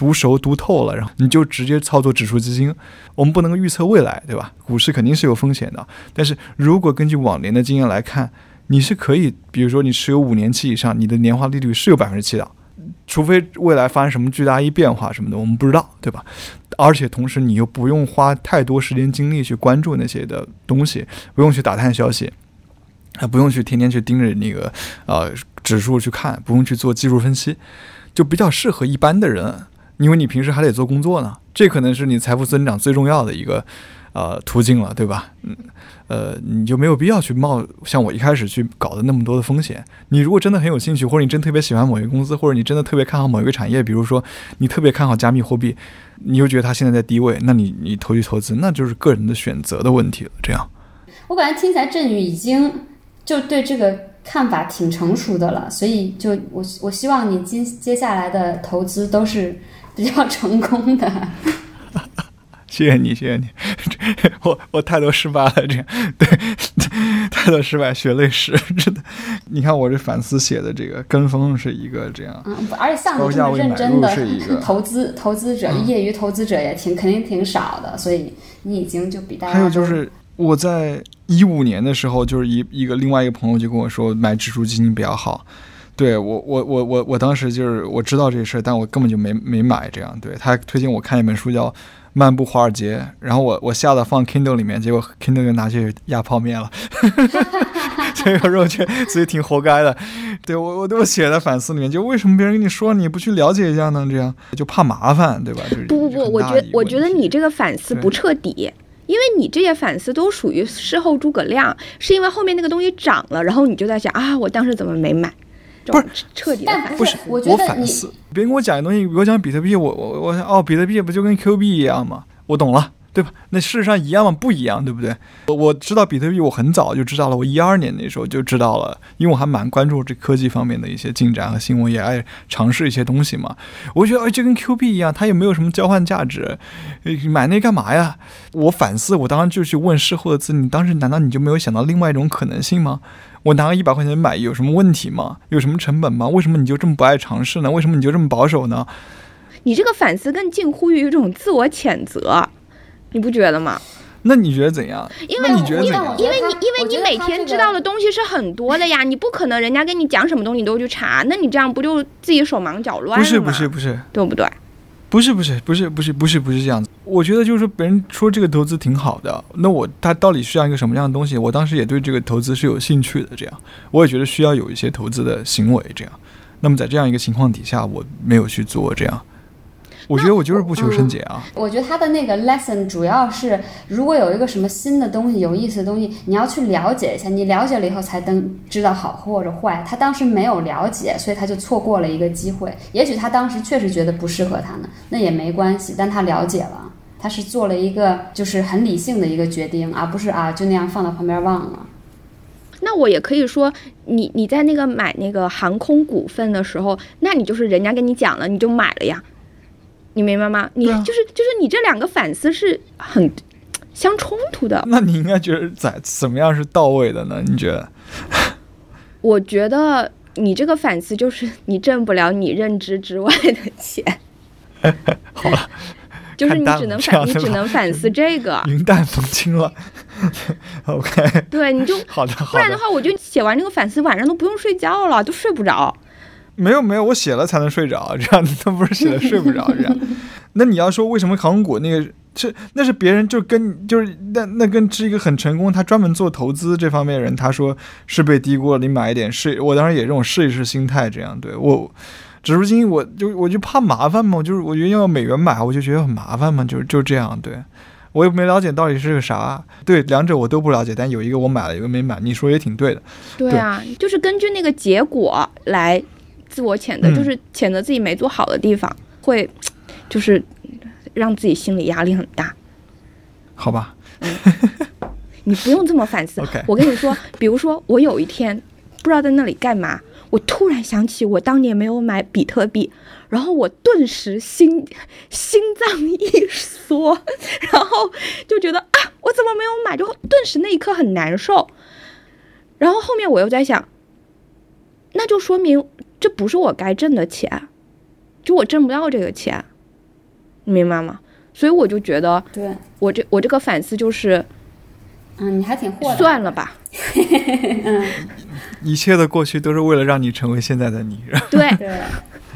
B: 读熟读透了，然后你就直接操作指数基金。我们不能预测未来，对吧？股市肯定是有风险的。但是如果根据往年的经验来看，你是可以，比如说你持有五年期以上，你的年化利率是有百分之七的，除非未来发生什么巨大一变化什么的，我们不知道，对吧？而且同时你又不用花太多时间精力去关注那些的东西，不用去打探消息。还，不用去天天去盯着那个呃指数去看，不用去做技术分析，就比较适合一般的人，因为你平时还得做工作呢，这可能是你财富增长最重要的一个呃途径了，对吧？嗯，呃，你就没有必要去冒像我一开始去搞的那么多的风险。你如果真的很有兴趣，或者你真特别喜欢某一个公司，或者你真的特别看好某一个产业，比如说你特别看好加密货币，你又觉得它现在在低位，那你你投去投资，那就是个人的选择的问题了。这样，
C: 我感觉听起来振宇已经就对这个看法挺成熟的了，所以就我我希望你接接下来的投资都是比较成功的。<laughs>
B: 谢谢你，谢谢你，<laughs> 我我太多失败了，这样 <laughs> 对，太多失败，血泪史，真的。你看我这反思写的这个跟风是一个这样，
C: 嗯，而且像你这么认真的投资投资者，业余投资者也挺肯定挺少的，所以你已经就比大家。
B: 还有就是我在一五年的时候，就是一一个另外一个朋友就跟我说买指数基金比较好，对我我我我我当时就是我知道这事儿，但我根本就没没买这样。对他推荐我看一本书叫。漫步华尔街，然后我我下了放 Kindle 里面，结果 Kindle 就拿去压泡面了，<laughs> <laughs> 所以我说我觉得自己挺活该的。对我我我写在反思里面，就为什么别人跟你说你不去了解一下呢？这样就怕麻烦，对吧？
A: 就是不不不，我觉我觉得你这个反思不彻底，因为你这些反思都属于事后诸葛亮，是因为后面那个东西涨了，然后你就在想啊，我当时怎么没买？
B: 不是
A: 彻底的反
C: 思，
B: 不是
C: 我
B: 反思。别人跟我讲的东西，比如讲比特币，我我我哦，比特币不就跟 Q 币一样吗？我懂了，对吧？那事实上一样吗？不一样，对不对？我我知道比特币，我很早就知道了，我一二年那时候就知道了，因为我还蛮关注这科技方面的一些进展和新闻，也爱尝试一些东西嘛。我觉得哎，就跟 Q 币一样，它也没有什么交换价值，买那干嘛呀？我反思，我当时就去问事后的资，你当时难道你就没有想到另外一种可能性吗？我拿个一百块钱买有什么问题吗？有什么成本吗？为什么你就这么不爱尝试呢？为什么你就这么保守呢？
A: 你这个反思更近乎于一种自我谴责，你不觉得吗？
B: 那你觉得怎样？
A: 因为
B: 你觉得怎样？
A: 因为你因为你每天知道的东西是很多的呀，你不可能人家跟你讲什么东西你都去查，那你这样不就自己手忙脚乱
B: 了吗？不是不是不是，
A: 对不对？
B: 不是不是不是不是不是不是这样子，我觉得就是说别人说这个投资挺好的，那我他到底需要一个什么样的东西？我当时也对这个投资是有兴趣的，这样我也觉得需要有一些投资的行为，这样。那么在这样一个情况底下，我没有去做这样。我觉得我就是不求甚解啊！
C: 我觉得他的那个 lesson 主要是，如果有一个什么新的东西、有意思的东西，你要去了解一下。你了解了以后才能知道好或者坏。他当时没有了解，所以他就错过了一个机会。也许他当时确实觉得不适合他呢，那也没关系。但他了解了，他是做了一个就是很理性的一个决定，而不是啊就那样放到旁边忘了。
A: 那我也可以说，你你在那个买那个航空股份的时候，那你就是人家跟你讲了，你就买了呀。你明白吗？你就是就是你这两个反思是很相冲突的。
B: 那你应该觉得在怎么样是到位的呢？你觉得？<laughs>
A: 我觉得你这个反思就是你挣不了你认知之外的钱。<laughs>
B: 好了，<laughs>
A: 就是你只能反你只能反思这个。
B: 云淡风轻了。OK。
A: 对，你就
B: 好的。
A: 不然的话，我就写完这个反思，晚上都不用睡觉了，都睡不着。
B: 没有没有，我写了才能睡着，这样他不是写了睡不着这样。<laughs> 那你要说为什么航空股那个是那是别人就跟就是那那跟是一个很成功，他专门做投资这方面的人，他说是被低估了，你买一点试。我当时也这种试一试心态这样。对我指数基金，我就我就怕麻烦嘛，就是我觉得要美元买，我就觉得很麻烦嘛，就就这样。对我也没了解到底是个啥，对两者我都不了解，但有一个我买了，一个没买。你说也挺对的。
A: 对啊，就是根据那个结果来。自我谴责就是谴责自己没做好的地方，会就是让自己心理压力很大。
B: 好吧，嗯
A: 你不用这么反思。我跟你说，比如说我有一天不知道在那里干嘛，我突然想起我当年没有买比特币，然后我顿时心心脏一缩，然后就觉得啊，我怎么没有买？就顿时那一刻很难受。然后后面我又在想，那就说明。这不是我该挣的钱，就我挣不到这个钱，你明白吗？所以我就觉得，
C: 对
A: 我这我这个反思就是，
C: 嗯，你还挺豁达。
A: 算了吧，<laughs>
C: 嗯，
B: 一切的过去都是为了让你成为现在的你。<laughs>
A: 对，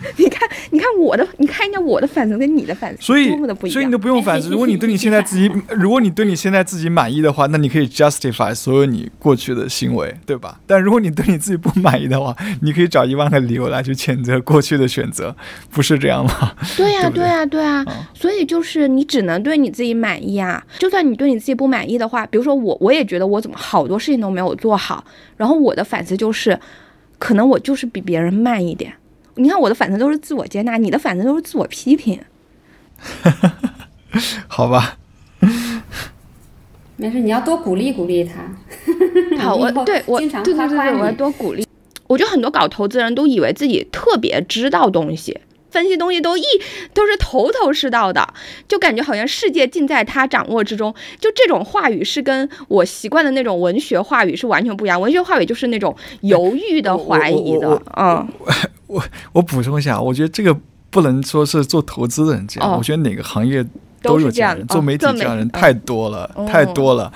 A: <laughs> 你看，你看我的，你看一下我的反思跟你的反思，
B: 所以
A: 多么的不一样。
B: 所以你都不用反思。如果你对你现在自己，<laughs> 如果你对你现在自己满意的话，那你可以 justify 所有你过去的行为，对吧？但如果你对你自己不满意的话，你可以找一万个理由来去谴责过去的选择，不是这样吗？<laughs>
A: 对呀、
B: 对
A: 呀、对呀、
B: 嗯
A: 所以就是你只能对你自己满意啊。就算你对你自己不满意的话，比如说我，我也觉得我怎么好多事情都没有做好，然后我的反思就是，可能我就是比别人慢一点。你看我的反思都是自我接纳，你的反思都是自我批评。<laughs>
B: 好吧，
C: 没事，你要多鼓励鼓励他。<laughs>
A: 好，<laughs> 我对我
C: 经常
A: 对对对对，
C: 夸夸你
A: 我要多鼓励。我觉得很多搞投资人都以为自己特别知道东西，分析东西都一都是头头是道的，就感觉好像世界尽在他掌握之中。就这种话语是跟我习惯的那种文学话语是完全不一样。文学话语就是那种犹豫的、怀疑的
B: 我，
A: 嗯，
B: 我补充一下，我觉得这个不能说是做投资的人这样，
A: 哦
B: 我觉得哪个行业
A: 都是
B: 有这样的人，做媒体这样的人太多了，
A: 哦
B: 太多了。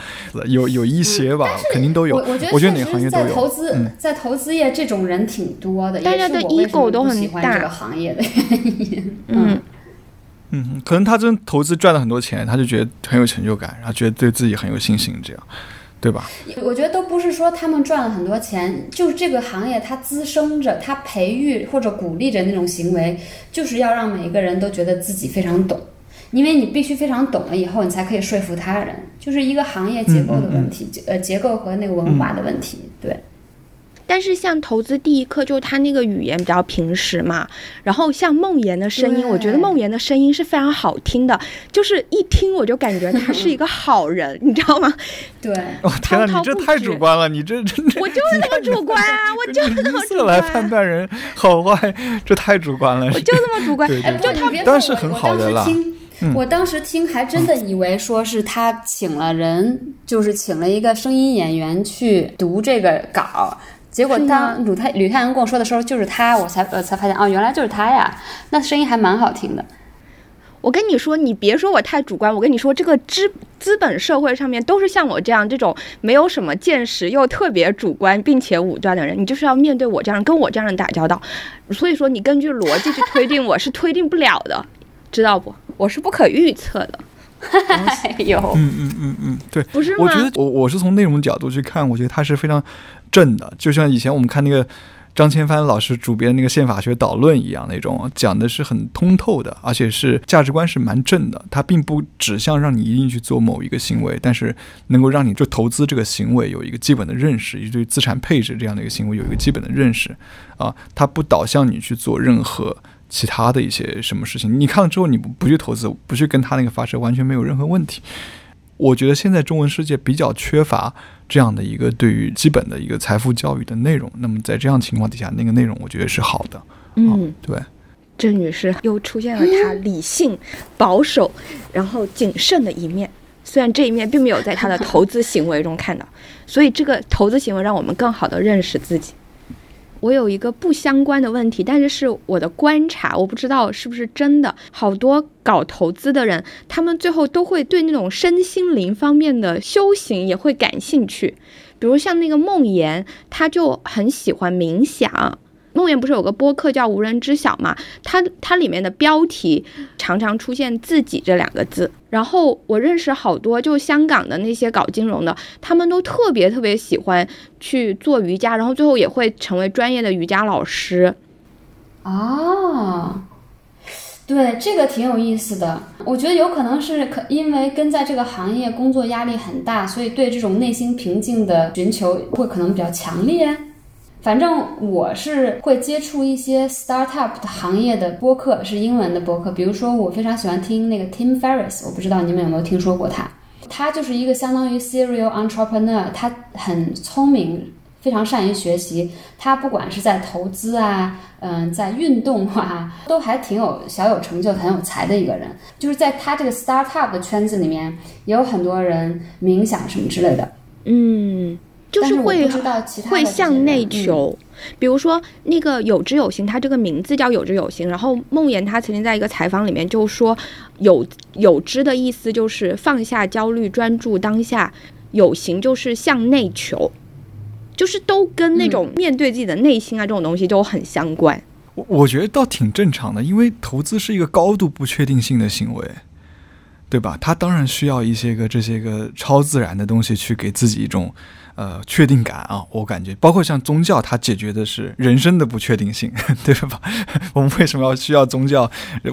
B: 有有一些吧，肯定都有。
C: 我我觉得
B: 我觉得哪个行业都有。
C: 在投资、
B: 嗯
C: 在投资业这种人挺多的，
A: 大家的 ego 都很
C: 不喜欢
A: 大
C: 这个行业的 <laughs> 原因。
A: 嗯，
B: 嗯，可能他真投资赚了很多钱，他就觉得很有成就感，然后觉得对自己很有信心，这样，对吧？
C: 我觉得都不是说他们赚了很多钱，就是这个行业它滋生着、它培育或者鼓励着那种行为，就是要让每一个人都觉得自己非常懂，因为你必须非常懂了以后，你才可以说服他人，就是一个行业结构的问题，呃，结构和那个文化的问题，对。
A: 但是像投资第一课，就他那个语言比较平实嘛，然后像梦妍的声音，我觉得梦妍的声音是非常好听的，就是一听我就感觉他是一个好人，你知道吗？
C: 对，
B: 哦天你这太主观了，你这真的，
A: 我就是那么主观啊，我就是这么主观
B: 色来判断人好坏，这太主观了。
A: 我就这么主观。<laughs>
C: 哎，
B: 对对
C: 不，你别说我
B: 当然是很好的啦
C: 我当时听，
B: 嗯
C: 我当时听还真的以为说是他请了人，就是请了一个声音演员去读这个稿。结果当吕太吕太阳跟我说的时候，就是他，我才呃才发现哦，原来就是他呀，那声音还蛮好听的。
A: 我跟你说，你别说我太主观，我跟你说，这个资资本社会上面都是像我这样这种没有什么见识又特别主观并且武断的人，你就是要面对我这样跟我这样人打交道。所以说，你根据逻辑去推定我是推定不了的，知道不？我是不可预测的，<laughs>
C: 哎呦，
B: 嗯嗯嗯嗯，对，
A: 不是吗？
B: 我觉得我我是从内容角度去看，我觉得它是非常正的，就像以前我们看那个张千帆老师主编那个宪法学导论一样，那种讲的是很通透的，而且是价值观是蛮正的。它并不指向让你一定去做某一个行为，但是能够让你就投资这个行为有一个基本的认识，以及对资产配置这样的一个行为有一个基本的认识啊，它不导向你去做任何。其他的一些什么事情，你看了之后，你不不去投资，不去跟他那个发射，完全没有任何问题。我觉得现在中文世界比较缺乏这样的一个对于基本的一个财富教育的内容。那么在这样情况底下，那个内容我觉得是好的。
A: 嗯，
B: 对，
A: 郑女士又出现了她理性、保守，然后谨慎的一面。虽然这一面并没有在她的投资行为中看到，所以这个投资行为让我们更好的认识自己。我有一个不相关的问题，但是是我的观察，我不知道是不是真的。好多搞投资的人，他们最后都会对那种身心灵方面的修行也会感兴趣。比如像那个梦妍，他就很喜欢冥想。梦妍不是有个播客叫《无人知晓》嘛？它它里面的标题常常出现“自己”这两个字。然后我认识好多就香港的那些搞金融的，他们都特别特别喜欢去做瑜伽，然后最后也会成为专业的瑜伽老师。
C: 哦，对，这个挺有意思的。我觉得有可能是可因为跟在这个行业工作压力很大，所以对这种内心平静的寻求会可能比较强烈。反正我是会接触一些 startup 的行业的播客，是英文的播客。比如说，我非常喜欢听那个 Tim Ferriss，我不知道你们有没有听说过他。他就是一个相当于 serial entrepreneur，他很聪明，非常善于学习。他不管是在投资啊，嗯，在运动啊，<laughs> 都还挺有小有成就、很有才的一个人。就是在他这个 startup 的圈子里面，也有很多人冥想什么之类的。
A: 嗯，就
C: 是
A: 会会向内求。比如说那个有知有行，他这个名字叫有知有行。然后梦妍她曾经在一个采访里面就说，有有知的意思就是放下焦虑，专注当下；有行就是向内求，就是都跟那种面对自己的内心啊、这种东西就很相关。
B: 我我觉得倒挺正常的，因为投资是一个高度不确定性的行为，对吧？他当然需要一些个这些个超自然的东西去给自己一种。呃，确定感啊，我感觉，包括像宗教，它解决的是人生的不确定性，<laughs> 对吧？<laughs> 我们为什么要需要宗教？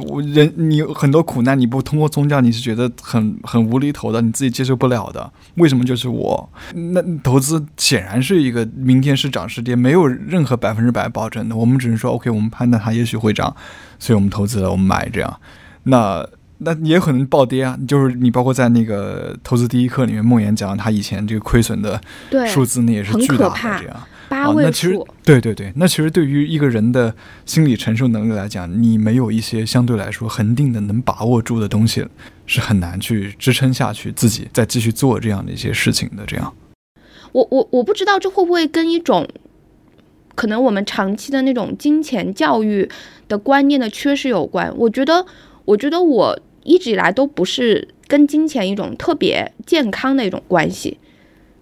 B: 我人你很多苦难，你不通过宗教，你是觉得很很无厘头的，你自己接受不了的。为什么就是我？那投资显然是一个明天是涨是跌，没有任何百分之百保证的。我们只能说，OK，我们判断它也许会涨，所以我们投资了，我们买这样。那。那也可能暴跌啊！就是你包括在那个投资第一课里面，梦妍讲他以前这个亏损的数字，那也是巨大的这样。
A: 八位数。
B: 对对对，那其实对于一个人的心理承受能力来讲，你没有一些相对来说恒定的、能把握住的东西，是很难去支撑下去自己再继续做这样的一些事情的。这样，
A: 我我我不知道这会不会跟一种可能我们长期的那种金钱教育的观念的缺失有关。我觉得。我觉得我一直以来都不是跟金钱一种特别健康的一种关系，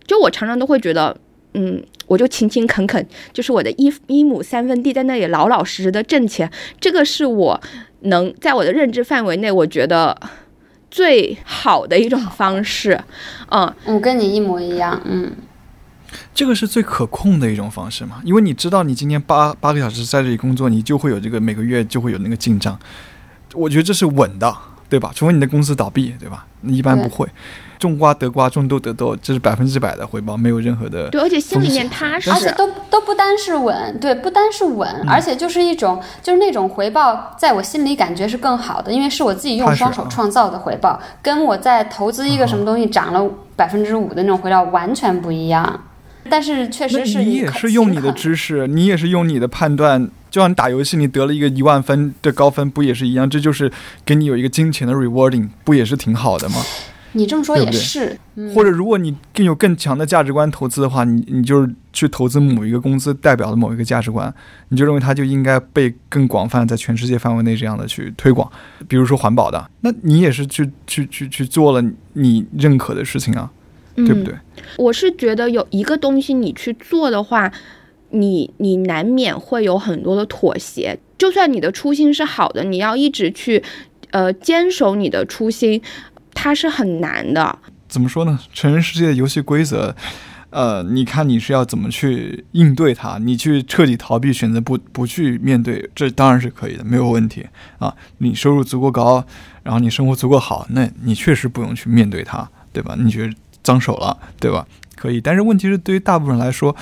A: 就我常常都会觉得，嗯，我就勤勤恳恳，就是我的一一亩三分地在那里老老实实的挣钱，这个是我能在我的认知范围内，我觉得最好的一种方式。嗯，
C: 我跟你一模一样，嗯，
B: 这个是最可控的一种方式嘛，因为你知道你今天八八个小时在这里工作，你就会有这个每个月就会有那个进账。我觉得这是稳的，对吧？除非你的公司倒闭，对吧？一般不会。种瓜得瓜，种豆得豆，这是百分之百的回报，没有任何的。
A: 对，而且心里面踏实。
C: 而且都都不单是稳，对，不单是稳，而且就是一种，就是那种回报，在我心里感觉是更好的，因为是我自己用双手创造的回报，跟我在投资一个什么东西涨了百分之五的那种回报完全不一样。但是确实是
B: 你也是用你的知识，你也是用你的判断。就像你打游戏，你得了一个一万分的高分，不也是一样？这就是给你有一个金钱的 rewarding，不也是挺好的吗？
C: 你这么说也是。
B: 或者如果你更有更强的价值观投资的话，你你就是去投资某一个公司代表的某一个价值观，你就认为它就应该被更广泛在全世界范围内这样的去推广。比如说环保的，那你也是去去去去做了你认可的事情啊，对不对？
A: 我是觉得有一个东西你去做的话。你你难免会有很多的妥协，就算你的初心是好的，你要一直去，呃，坚守你的初心，它是很难的。
B: 怎么说呢？成人世界的游戏规则，呃，你看你是要怎么去应对它？你去彻底逃避，选择不不去面对，这当然是可以的，没有问题啊。你收入足够高，然后你生活足够好，那你确实不用去面对它，对吧？你觉得脏手了，对吧？可以，但是问题是，对于大部分人来说。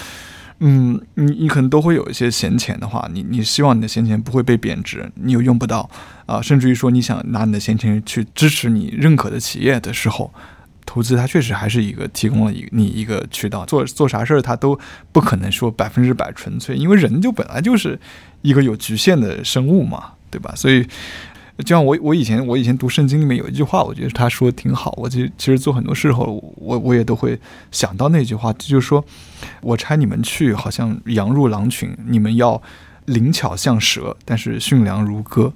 B: 嗯，你你可能都会有一些闲钱的话，你你希望你的闲钱不会被贬值，你又用不到啊，甚至于说你想拿你的闲钱去支持你认可的企业的时候，投资它确实还是一个提供了一你一个渠道，做做啥事儿它都不可能说百分之百纯粹，因为人就本来就是一个有局限的生物嘛，对吧？所以。就像我我以前我以前读圣经里面有一句话，我觉得他说的挺好。我其实其实做很多事后，我我也都会想到那句话，就是说，我差你们去，好像羊入狼群，你们要灵巧像蛇，但是驯良如鸽。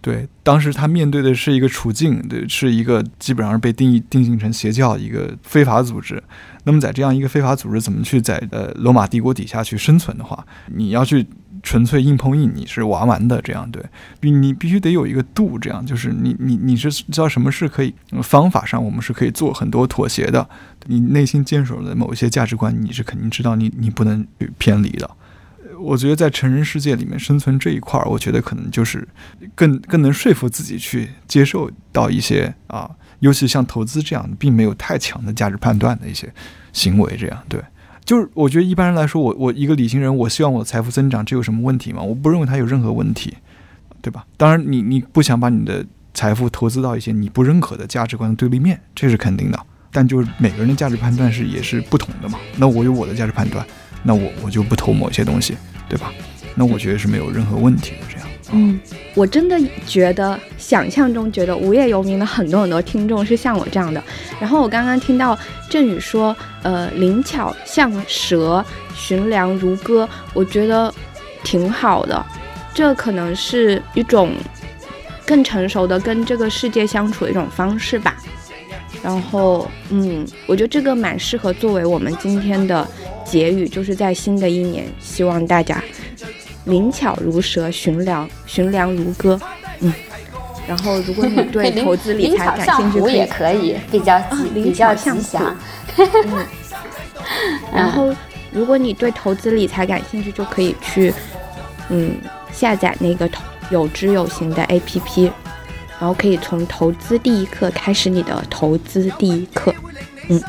B: 对，当时他面对的是一个处境，对，是一个基本上被定义定性成邪教一个非法组织。那么在这样一个非法组织怎么去在呃罗马帝国底下去生存的话，你要去。纯粹硬碰硬，你是玩完的，这样对，你你必须得有一个度，这样就是你你你是知道什么是可以方法上，我们是可以做很多妥协的。你内心坚守的某一些价值观，你是肯定知道你你不能偏离的。我觉得在成人世界里面生存这一块儿，我觉得可能就是更更能说服自己去接受到一些啊，尤其像投资这样并没有太强的价值判断的一些行为，这样对。就是我觉得一般人来说，我我一个理性人，我希望我的财富增长，这有什么问题吗？我不认为它有任何问题，对吧？当然，你你不想把你的财富投资到一些你不认可的价值观的对立面，这是肯定的。但就是每个人的价值判断是也是不同的嘛。那我有我的价值判断，那我我就不投某些东西，对吧？那我觉得是没有任何问题的，这样。
A: 嗯，我真的觉得，想象中觉得无业游民的很多很多听众是像我这样的。然后我刚刚听到振宇说，呃，灵巧像蛇，寻良如鸽，我觉得挺好的。这可能是一种更成熟的跟这个世界相处的一种方式吧。然后，嗯，我觉得这个蛮适合作为我们今天的结语，就是在新的一年，希望大家。灵巧如蛇，寻良寻良如歌。嗯，然后如果你对 <laughs> 投资理财感兴趣，
C: 也可以比较比较吉祥。<laughs>
A: 嗯，然后如果你对投资理财感兴趣，就可以去嗯下载那个有知有行的 APP，然后可以从投资第一课开始你的投资第一课。嗯。